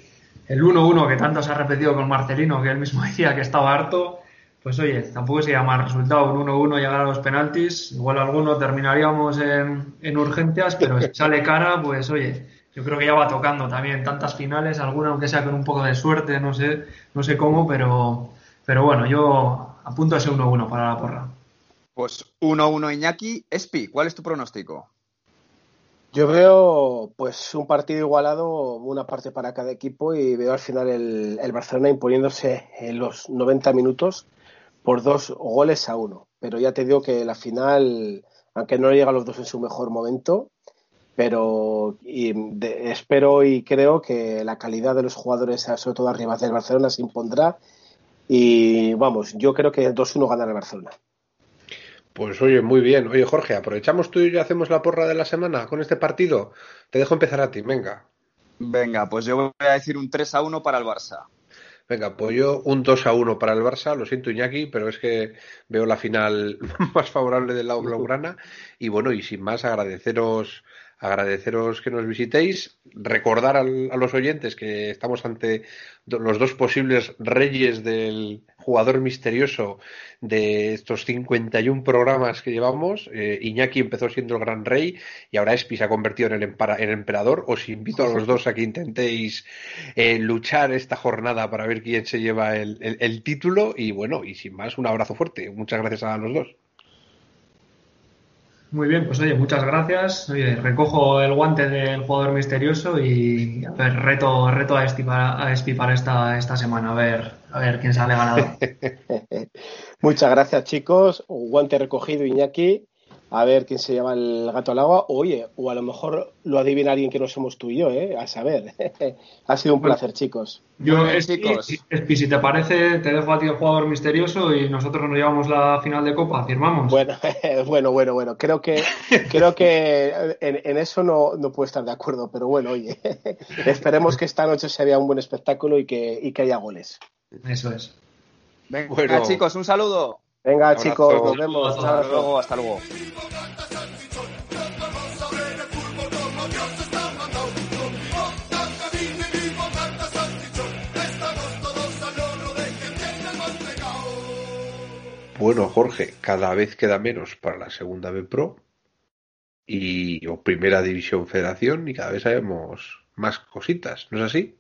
el 1-1 que tanto se ha repetido con Marcelino, que él mismo decía que estaba harto, pues oye, tampoco se llama resultado un 1-1 llegar a los penaltis, igual alguno terminaríamos en, en urgencias, pero si sale cara, pues oye, yo creo que ya va tocando también tantas finales, alguna aunque sea con un poco de suerte, no sé, no sé cómo, pero, pero bueno, yo apunto a ese 1-1 para la porra. Pues 1-1 Iñaki. Espi, ¿cuál es tu pronóstico? Yo veo pues un partido igualado, una parte para cada equipo y veo al final el, Barcelona imponiéndose en los 90 minutos por dos goles a uno. Pero ya te digo que la final, aunque no llega a los dos en su mejor momento, pero espero y creo que la calidad de los jugadores, sobre todo arriba del Barcelona, se impondrá y vamos, yo creo que 2-1 gana el Barcelona. Pues oye, muy bien. Oye, Jorge, aprovechamos tú y yo hacemos la porra de la semana con este partido. Te dejo empezar a ti, venga. Venga, pues yo voy a decir un 3 a 1 para el Barça. Venga, pues yo un 2 a 1 para el Barça, lo siento Iñaki, pero es que veo la final más favorable del lado blaugrana y bueno, y sin más agradeceros agradeceros que nos visitéis, recordar a los oyentes que estamos ante los dos posibles reyes del jugador misterioso de estos 51 programas que llevamos. Eh, Iñaki empezó siendo el gran rey y ahora Espi se ha convertido en el, en emperador. Os invito a los dos a que intentéis eh, luchar esta jornada para ver quién se lleva el título y bueno, y sin más, un abrazo fuerte. Muchas gracias a los dos. Muy bien, pues oye, muchas gracias. Oye, recojo el guante del jugador misterioso y a ver, reto, reto a Espi para, a esta, esta semana, a ver, a ver quién sale ganado. muchas gracias, chicos. Guante recogido, Iñaki a ver quién se llama el gato al agua. Oye, o a lo mejor lo adivina alguien que no somos tú y yo, ¿eh? A saber. ha sido un placer, chicos. Yo, chicos. si te parece, te dejo a ti el jugador misterioso y nosotros nos llevamos la final de Copa, firmamos. Bueno, bueno, bueno, bueno. Creo que, creo que en, eso no, no, puedo estar de acuerdo, pero bueno, oye, esperemos que esta noche se vea un buen espectáculo y que, y que haya goles. Eso es. Venga, chicos, un saludo. Venga, chicos, nos vemos. Hasta luego, hasta luego. Bueno, Jorge, cada vez queda menos para la segunda B Pro y o Primera División Federación y cada vez sabemos más cositas, ¿no es así?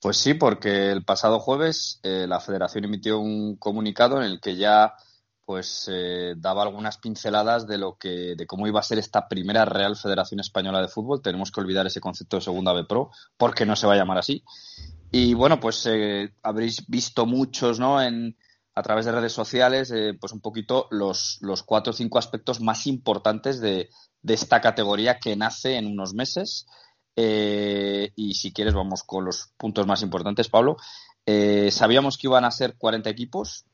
Pues sí, porque el pasado jueves eh, la Federación emitió un comunicado en el que ya pues eh, daba algunas pinceladas de lo que de cómo iba a ser esta primera Real Federación Española de Fútbol. Tenemos que olvidar ese concepto de Segunda B Pro porque no se va a llamar así. Y bueno, pues eh, habréis visto muchos, ¿no? En, a través de redes sociales, eh, pues un poquito los, los cuatro o cinco aspectos más importantes de, de esta categoría que nace en unos meses. Y si quieres, vamos con los puntos más importantes, Pablo. sabíamos que iban a ser 40 equipos,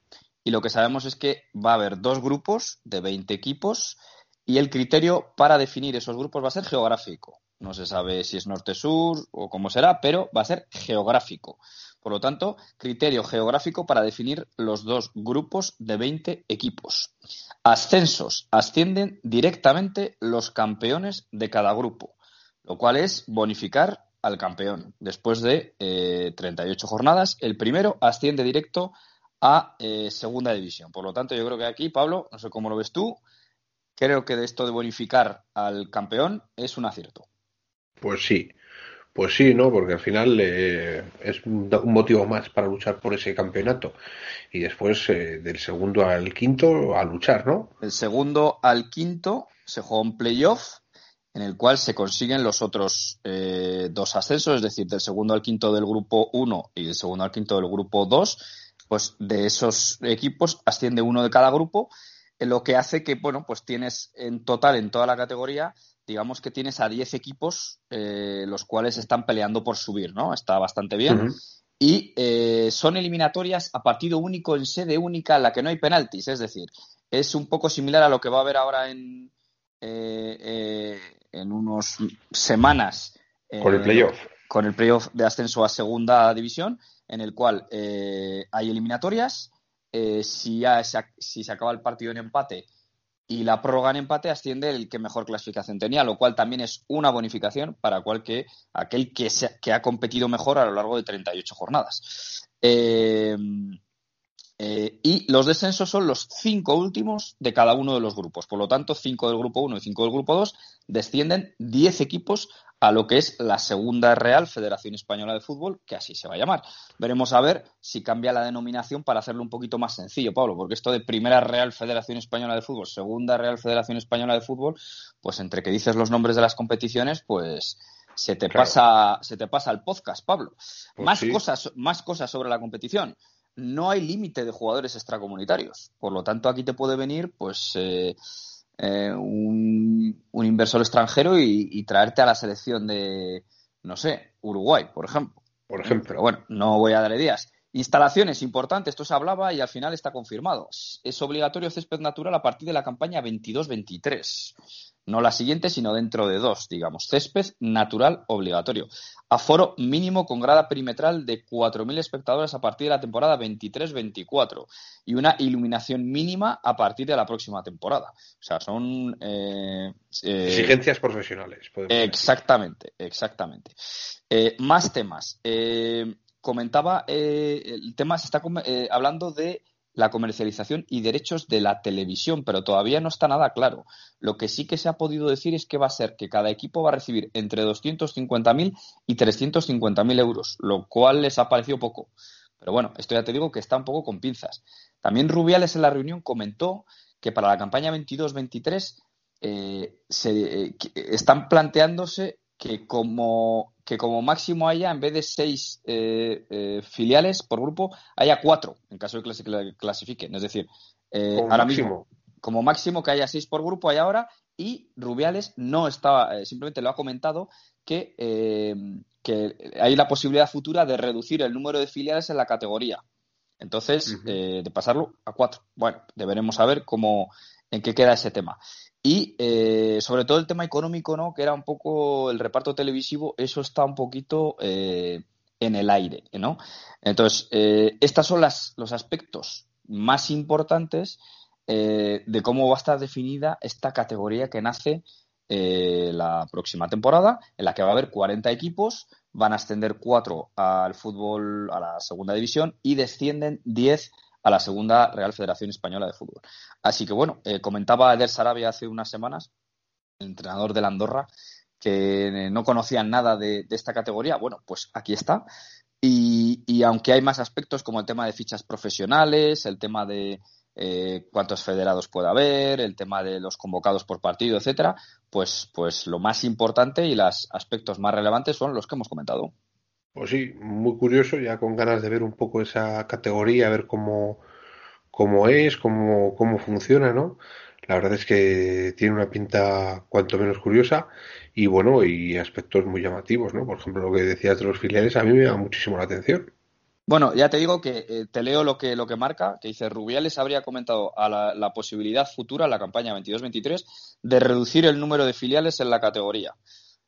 y lo que sabemos es que va a haber dos grupos de 20 equipos y el criterio para definir esos grupos va a ser geográfico. No se sabe si es norte-sur o cómo será, pero va a ser geográfico. Por lo tanto, criterio geográfico para definir los dos grupos de 20 equipos. Ascensos. Ascienden directamente los campeones de cada grupo. Lo cual es bonificar al campeón después de eh, 38 jornadas. El primero asciende directo a eh, segunda división. Por lo tanto, yo creo que aquí, Pablo, no sé cómo lo ves tú, creo que de esto de bonificar al campeón es un acierto. Pues sí, pues sí, ¿no? Porque al final eh, es un, motivo más para luchar por ese campeonato. Y después, eh, del segundo al quinto, a luchar, ¿no? El segundo al quinto se juega un playoff en el cual se consiguen los otros eh, dos ascensos, es decir, del segundo al quinto del grupo 1 y del segundo al quinto del grupo 2, pues de esos equipos asciende uno de cada grupo, eh, lo que hace que, bueno, pues tienes en total en toda la categoría, digamos que tienes a 10 equipos eh, los cuales están peleando por subir, ¿no? Está bastante bien. Y eh, son eliminatorias a partido único en sede única en la que no hay penaltis, es decir, es un poco similar a lo que va a haber ahora en, eh, eh, en unos semanas Con el eh, playoff. con el playoff de ascenso a segunda división, en el cual eh, hay eliminatorias. eh, si, ya se, si se acaba el partido en empate y la prórroga en empate, asciende el que mejor clasificación tenía, lo cual también es una bonificación para cualque- aquel que, se- que ha competido mejor a lo largo de 38 jornadas. Eh, eh, y los descensos son los cinco últimos de cada uno de los grupos. Por lo tanto, cinco del grupo 1 y cinco del grupo 2 descienden 10 equipos a lo que es la segunda Real Federación Española de Fútbol, que así se va a llamar. Veremos a ver si cambia la denominación para hacerlo un poquito más sencillo, Pablo, porque esto de primera Real Federación Española de Fútbol, segunda Real Federación Española de Fútbol, pues entre que dices los nombres de las competiciones, pues se te Claro. pasa se te pasa el podcast, Pablo. Pues más sí. cosas más cosas sobre la competición no hay límite de jugadores extracomunitarios. Por lo tanto, aquí te puede venir pues eh, eh, un, un inversor extranjero y, y traerte a la selección de, no sé, Uruguay, por ejemplo. Por ejemplo. Pero bueno, no voy a dar ideas. Instalaciones, importante, esto se hablaba y al final está confirmado. Es obligatorio césped natural a partir de la campaña 22-23. No la siguiente, sino dentro de dos, digamos. Césped natural obligatorio. Aforo mínimo con grada perimetral de 4.000 espectadores a partir de la temporada 23-24. Y una iluminación mínima a partir de la próxima temporada. O sea, son. eh, eh, Exigencias profesionales. decir. Exactamente, exactamente. Eh, más temas. Eh, comentaba, el tema se está hablando de la comercialización y derechos de la televisión, pero todavía no está nada claro. Lo que sí que se ha podido decir es que va a ser que cada equipo va a recibir entre 250.000 y 350.000 euros, lo cual les ha parecido poco. Pero bueno, esto ya te digo que está un poco con pinzas. También Rubiales en la reunión comentó que para la campaña 22-23 eh, se, eh, que- están planteándose que como, que como máximo haya, en vez de seis eh, eh, filiales por grupo, haya cuatro, en caso de que se cla- clasifiquen. Es decir, eh, Como ahora máximo. mismo, como máximo que haya seis por grupo, hay ahora, y Rubiales no estaba, eh, simplemente lo ha comentado, que, que hay la posibilidad futura de reducir el número de filiales en la categoría. Entonces, de pasarlo a cuatro. Bueno, deberemos saber cómo, en qué queda ese tema. Y eh, sobre todo el tema económico, ¿no? Que era un poco el reparto televisivo, eso está un poquito eh, en el aire, ¿no? Entonces, eh, estos son las, los aspectos más importantes eh, de cómo va a estar definida esta categoría que nace la próxima temporada, en la que va a haber 40 equipos, van a ascender 4 al fútbol, a la segunda división, y descienden 10 a la segunda Real Federación Española de Fútbol. Así que bueno, eh, comentaba Eder Sarabia hace unas semanas, el entrenador de la Andorra, que no conocían nada de, esta categoría. Bueno, pues aquí está. Y, y aunque hay más aspectos como el tema de fichas profesionales, el tema de eh, cuántos federados puede haber, el tema de los convocados por partido, etcétera, pues, pues lo más importante y los aspectos más relevantes son los que hemos comentado. Pues sí, muy curioso, ya con ganas de ver un poco esa categoría, a ver cómo, cómo es, cómo, cómo funciona, ¿no? La verdad es que tiene una pinta cuanto menos curiosa y bueno, y aspectos muy llamativos, ¿no? Por ejemplo, lo que decías de los filiales a mí me llama muchísimo la atención. Bueno, ya te digo que eh, te leo lo que, lo que marca, que dice Rubiales habría comentado a la, posibilidad futura, la campaña 22-23, de reducir el número de filiales en la categoría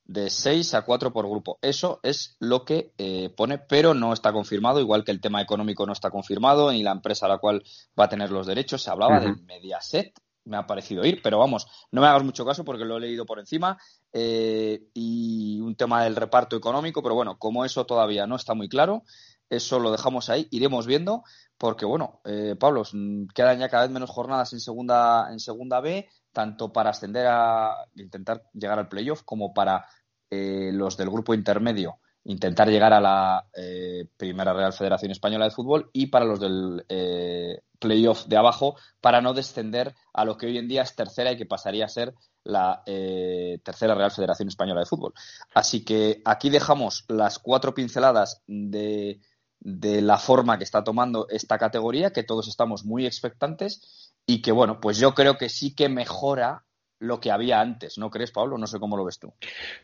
de 6 a 4 por grupo. Eso es lo que eh, pone, pero no está confirmado, igual que el tema económico no está confirmado, ni la empresa a la cual va a tener los derechos. Se hablaba Ujú. de Mediaset, me ha parecido ir, pero vamos, no me hagas mucho caso porque lo he leído por encima. eh, y un tema del reparto económico, pero bueno, como eso todavía no está muy claro, eso lo dejamos ahí, iremos viendo, porque bueno, eh, Pablo, mm, quedan ya cada vez menos jornadas en segunda, en segunda B, tanto para ascender a intentar llegar al playoff como para eh, los del grupo intermedio intentar llegar a la eh, primera Real Federación Española de Fútbol y para los del eh, playoff de abajo para no descender a lo que hoy en día es tercera y que pasaría a ser la eh, tercera Real Federación Española de Fútbol. Así que aquí dejamos las cuatro pinceladas de, de la forma que está tomando esta categoría, que todos estamos muy expectantes y que, bueno, pues yo creo que sí que mejora lo que había antes, ¿no crees, Pablo? No sé cómo lo ves tú.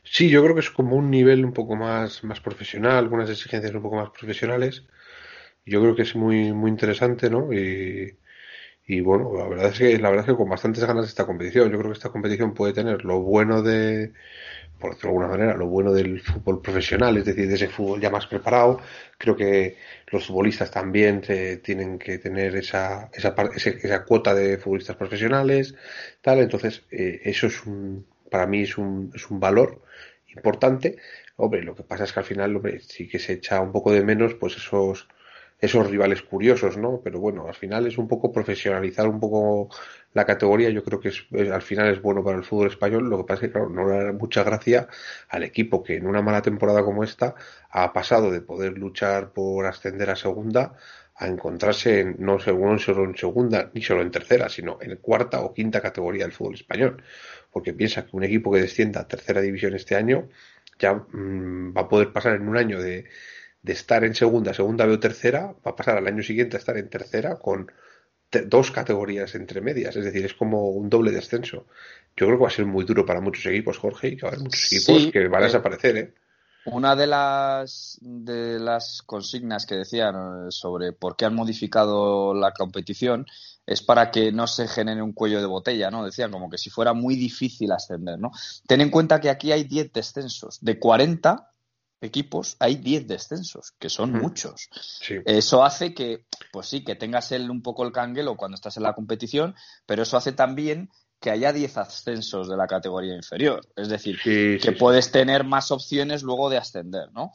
Sí, yo creo que es como un nivel un poco más, más profesional, algunas exigencias un poco más profesionales. Yo creo que es muy, muy interesante, ¿no? Y, y bueno, la verdad es que, la verdad es que con bastantes ganas de esta competición. Yo creo que esta competición puede tener lo bueno de, por decirlo de alguna manera, lo bueno del fútbol profesional, es decir, de ese fútbol ya más preparado. Creo que los futbolistas también eh, tienen que tener esa, esa, ese- esa cuota de futbolistas profesionales, tal. Entonces, eh, eso es un, para mí es un, es un valor importante. Hombre, lo que pasa es que al final, hombre, sí que se echa un poco de menos, pues esos, esos rivales curiosos, ¿no? Pero bueno, al final es un poco profesionalizar un poco la categoría. Yo creo que es, al final es bueno para el fútbol español. Lo que pasa es que, claro, no le da mucha gracia al equipo que en una mala temporada como esta ha pasado de poder luchar por ascender a segunda a encontrarse en, no solo en segunda ni solo en tercera, sino en cuarta o quinta categoría del fútbol español. Porque piensa que un equipo que descienda a tercera división este año ya mm, va a poder pasar en un año de, de estar en segunda, segunda B o tercera, va a pasar al año siguiente a estar en tercera con dos categorías entre medias, es decir, es como un doble descenso. Yo creo que va a ser muy duro para muchos equipos, Jorge, y que va a haber muchos equipos que van a eh, desaparecer, ¿eh? Una de las, de las consignas que decían sobre por qué han modificado la competición es para que no se genere un cuello de botella, ¿no? Decían como que si fuera muy difícil ascender, ¿no? Ten en cuenta que aquí hay 10 descensos. De 40 equipos hay 10 descensos, que son Mm. muchos. Sí. Eso hace que, pues sí, que tengas el, un poco el canguelo cuando estás en la competición, pero eso hace también que haya 10 ascensos de la categoría inferior. Es decir, Sí, que sí, puedes tener más opciones luego de ascender, ¿no?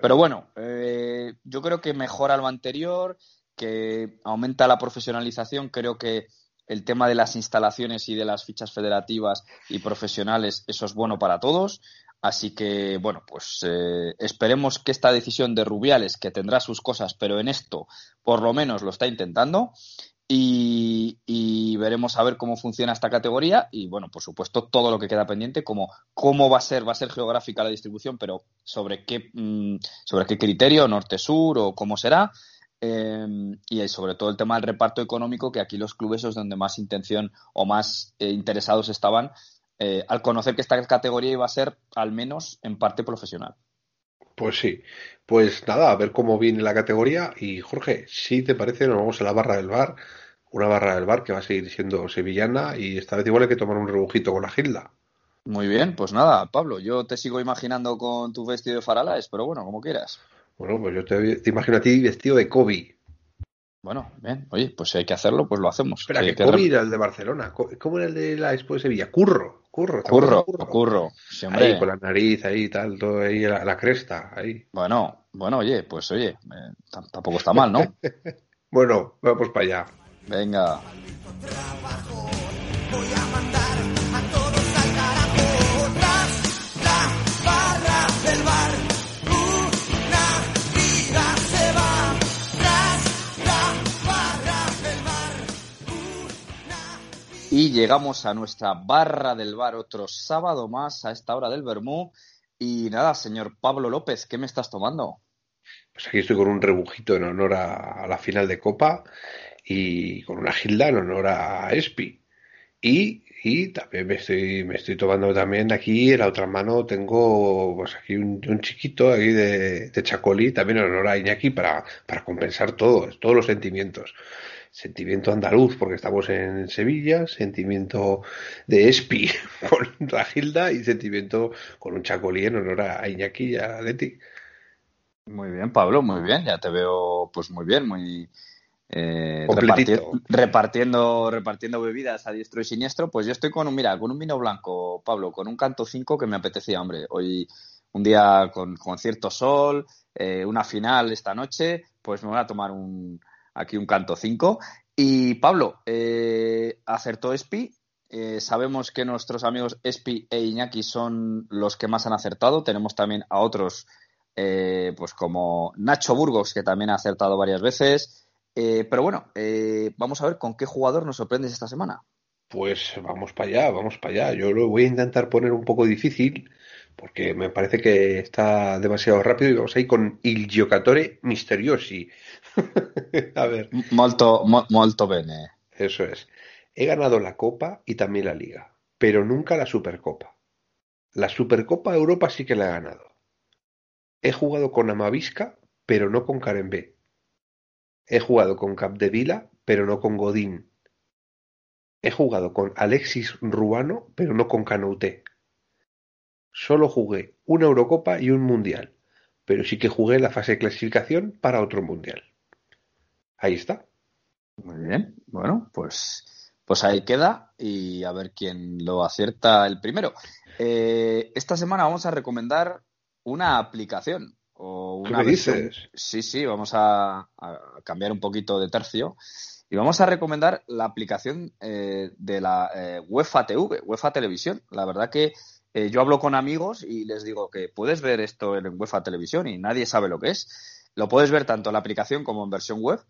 Pero bueno, eh, yo creo que mejora lo anterior, que aumenta la profesionalización. Creo que el tema de las instalaciones y de las fichas federativas y profesionales, eso es bueno para todos. Así que, bueno, pues eh, esperemos que esta decisión de Rubiales, que tendrá sus cosas, pero en esto por lo menos lo está intentando, y, y veremos a ver cómo funciona esta categoría y bueno, por supuesto, todo lo que queda pendiente, como cómo va a ser, va a ser geográfica la distribución, pero sobre qué, mm, sobre qué criterio, norte-sur o cómo será. Eh, y sobre todo el tema del reparto económico, que aquí los clubes es donde más intención o más eh, interesados estaban eh, al conocer que esta categoría iba a ser al menos en parte profesional. Pues sí, pues nada, a ver cómo viene la categoría. Y Jorge, si te parece, nos vamos a la barra del bar, una barra del bar que va a seguir siendo sevillana y esta vez igual hay que tomar un rebujito con la Gilda. Muy bien, pues nada, Pablo, yo te sigo imaginando con tu vestido de faralaes, pero bueno, como quieras. Bueno, pues yo te, te imagino a ti vestido de Kobe. Bueno, bien, oye, pues si hay que hacerlo, pues lo hacemos. Espera, Sí, que que Kobe era el de Barcelona. ¿Cómo era el de la Expo de Sevilla? Curro, Curro. ¿te acuerdas Curro, Curro? curro. Sí. Ahí con la nariz, ahí tal, todo ahí, la, la cresta, ahí. Bueno, bueno, oye, pues oye, eh, tam- tampoco está mal, ¿no? Bueno, vamos para allá. Venga. Y llegamos a nuestra barra del bar otro sábado más a esta hora del Bermú. Y nada, señor Pablo López, ¿qué me estás tomando? Pues aquí estoy con un rebujito en honor a, la final de Copa y con una Gilda en honor a Espi. Y, y también me estoy, me estoy tomando también aquí, en la otra mano tengo pues aquí un, chiquito aquí de, de Chacolí, también en honor a Iñaki para, para compensar todos, todos los sentimientos. Sentimiento andaluz porque estamos en Sevilla, sentimiento de Espi con la Gilda y sentimiento con un Chacolí en honor a Iñaki y a Leti. Muy bien, Pablo, muy bien. Ya te veo, pues muy bien, muy eh, reparti- repartiendo, repartiendo bebidas a diestro y siniestro, pues yo estoy con un, mira, con un vino blanco, Pablo, con un canto 5 que me apetecía, hombre. Hoy, un día con, con cierto sol, eh, una final esta noche, pues me voy a tomar un, aquí un canto 5. Y Pablo, eh, acertó Espi. Eh, sabemos que nuestros amigos Espi e Iñaki son los que más han acertado. Tenemos también a otros, eh, pues como Nacho Burgos, que también ha acertado varias veces. Pero bueno, vamos a ver con qué jugador nos sorprendes esta semana. Pues vamos para allá, vamos para allá. Yo lo voy a intentar poner un poco difícil porque me parece que está demasiado rápido y vamos a ir con Il Giocatore Misteriosi. a ver, Molto, mo- molto bene. eso es. He ganado la Copa y también la Liga, pero nunca la Supercopa. La Supercopa Europa sí que la he ganado. He jugado con Amavisca, pero no con Karen B. He jugado con Capdevila, pero no con Godín. He jugado con Alexis Ruano, pero no con Canouté. Solo jugué una Eurocopa y un Mundial, pero sí que jugué la fase de clasificación para otro Mundial. Ahí está. Muy bien, bueno, pues, pues ahí queda y a ver quién lo acierta el primero. Eh, esta semana vamos a recomendar una aplicación o ¿Qué una me versión- dices? Sí, sí, vamos a, a cambiar un poquito de tercio y vamos a recomendar la aplicación eh, de la eh, UEFA TV, UEFA Televisión. La verdad que eh, yo hablo con amigos y les digo que puedes ver esto en UEFA Televisión y nadie sabe lo que es. Lo puedes ver tanto en la aplicación como en versión web.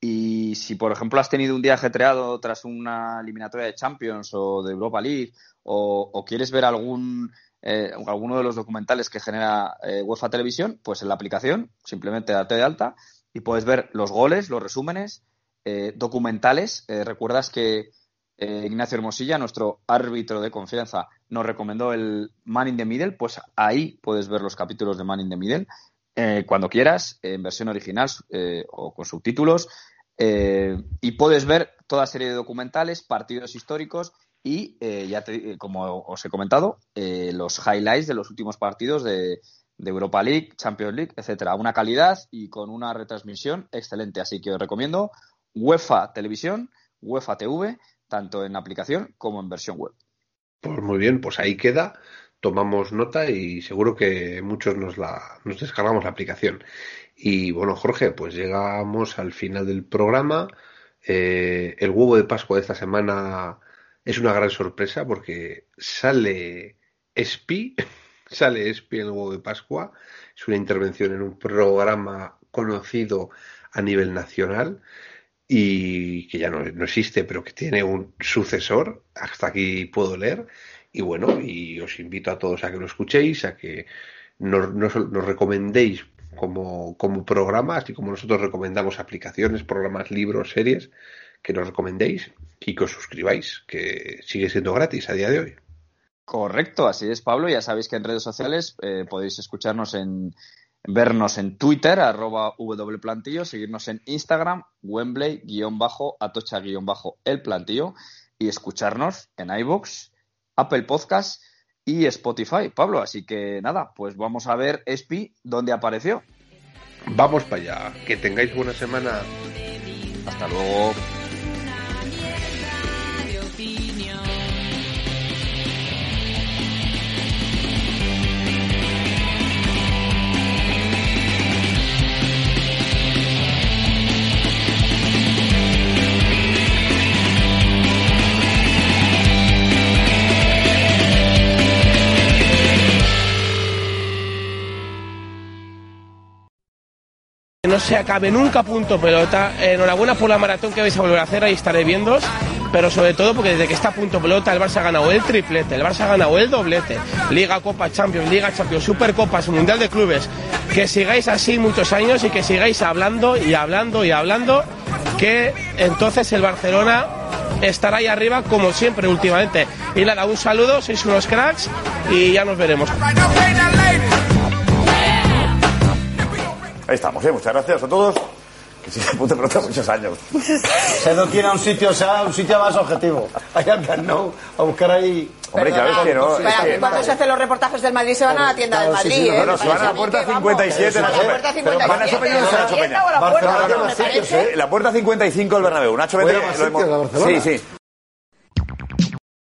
Y si, por ejemplo, has tenido un día ajetreado tras una eliminatoria de Champions o de Europa League o, quieres ver algún eh, alguno de los documentales que genera eh, UEFA Televisión, pues en la aplicación simplemente date de alta y puedes ver los goles, los resúmenes, eh, documentales. Eh, Recuerdas que eh, Ignacio Hermosilla, nuestro árbitro de confianza, nos recomendó el Man in the Middle, pues ahí puedes ver los capítulos de Man in the Middle eh, cuando quieras, en versión original eh, o con subtítulos. eh, y puedes ver toda serie de documentales, partidos históricos y, ya te- como os he comentado, los highlights de los últimos partidos de, de Europa League, Champions League, etcétera. Una calidad y con una retransmisión excelente. Así que os recomiendo UEFA Televisión, UEFA TV, tanto en aplicación como en versión web. Pues muy bien, pues ahí queda. Tomamos nota y seguro que muchos nos la nos descargamos la aplicación. Y bueno, Jorge, pues llegamos al final del programa. Eh, el huevo de Pascua de esta semana es una gran sorpresa porque sale Espi, sale Espi en el huevo de Pascua. Es una intervención en un programa conocido a nivel nacional y que ya no, no existe, pero que tiene un sucesor. Hasta aquí puedo leer. Y bueno, y os invito a todos a que lo escuchéis, a que nos, nos, recomendéis como, como programa, así como nosotros recomendamos aplicaciones, programas, libros, series, que nos recomendéis y que os suscribáis, que sigue siendo gratis a día de hoy. Correcto, así es, Pablo. Ya sabéis que en redes sociales eh, podéis escucharnos en vernos en Twitter, arroba wplantillo, seguirnos en Instagram, Wembley, guion bajo, atocha, guion bajo, el plantillo, y escucharnos en iVoox, Apple Podcast y Spotify, Pablo. Así que nada, pues vamos a ver Espi dónde apareció. Vamos para allá, que tengáis buena semana. Hasta luego. Se acabe nunca punto pelota. Enhorabuena por la maratón que vais a volver a hacer, ahí estaré viendo. Pero sobre todo porque desde que está punto pelota el Barça ha ganado el triplete, el Barça ha ganado el doblete, Liga, Copa, Champions, Liga, Champions, Supercopas, Mundial de Clubes. Que sigáis así muchos años y que sigáis hablando y hablando y hablando. Que entonces el Barcelona estará ahí arriba como siempre últimamente. Y nada, un saludo, sois unos cracks y ya nos veremos. Ahí estamos, ¿eh? muchas gracias a todos. Que siga punto pelota muchos años. Se no tiene un sitio, o sea, un sitio más objetivo. Hay al Nou, a buscar ahí Hombre, claro, es que no. es Para- que- cuando se hacen los reportajes del Madrid se van a la tienda del Claro, sí, Madrid, sí, ¿eh? No, no, se van a la puerta 57 A Nacho la Peña. puerta Pero 57. Nacho Peña no ¿A se la Nacho tienda Peña. o a ¿eh? La puerta 55 el Bernabéu. Nacho, vete. Sí, sí.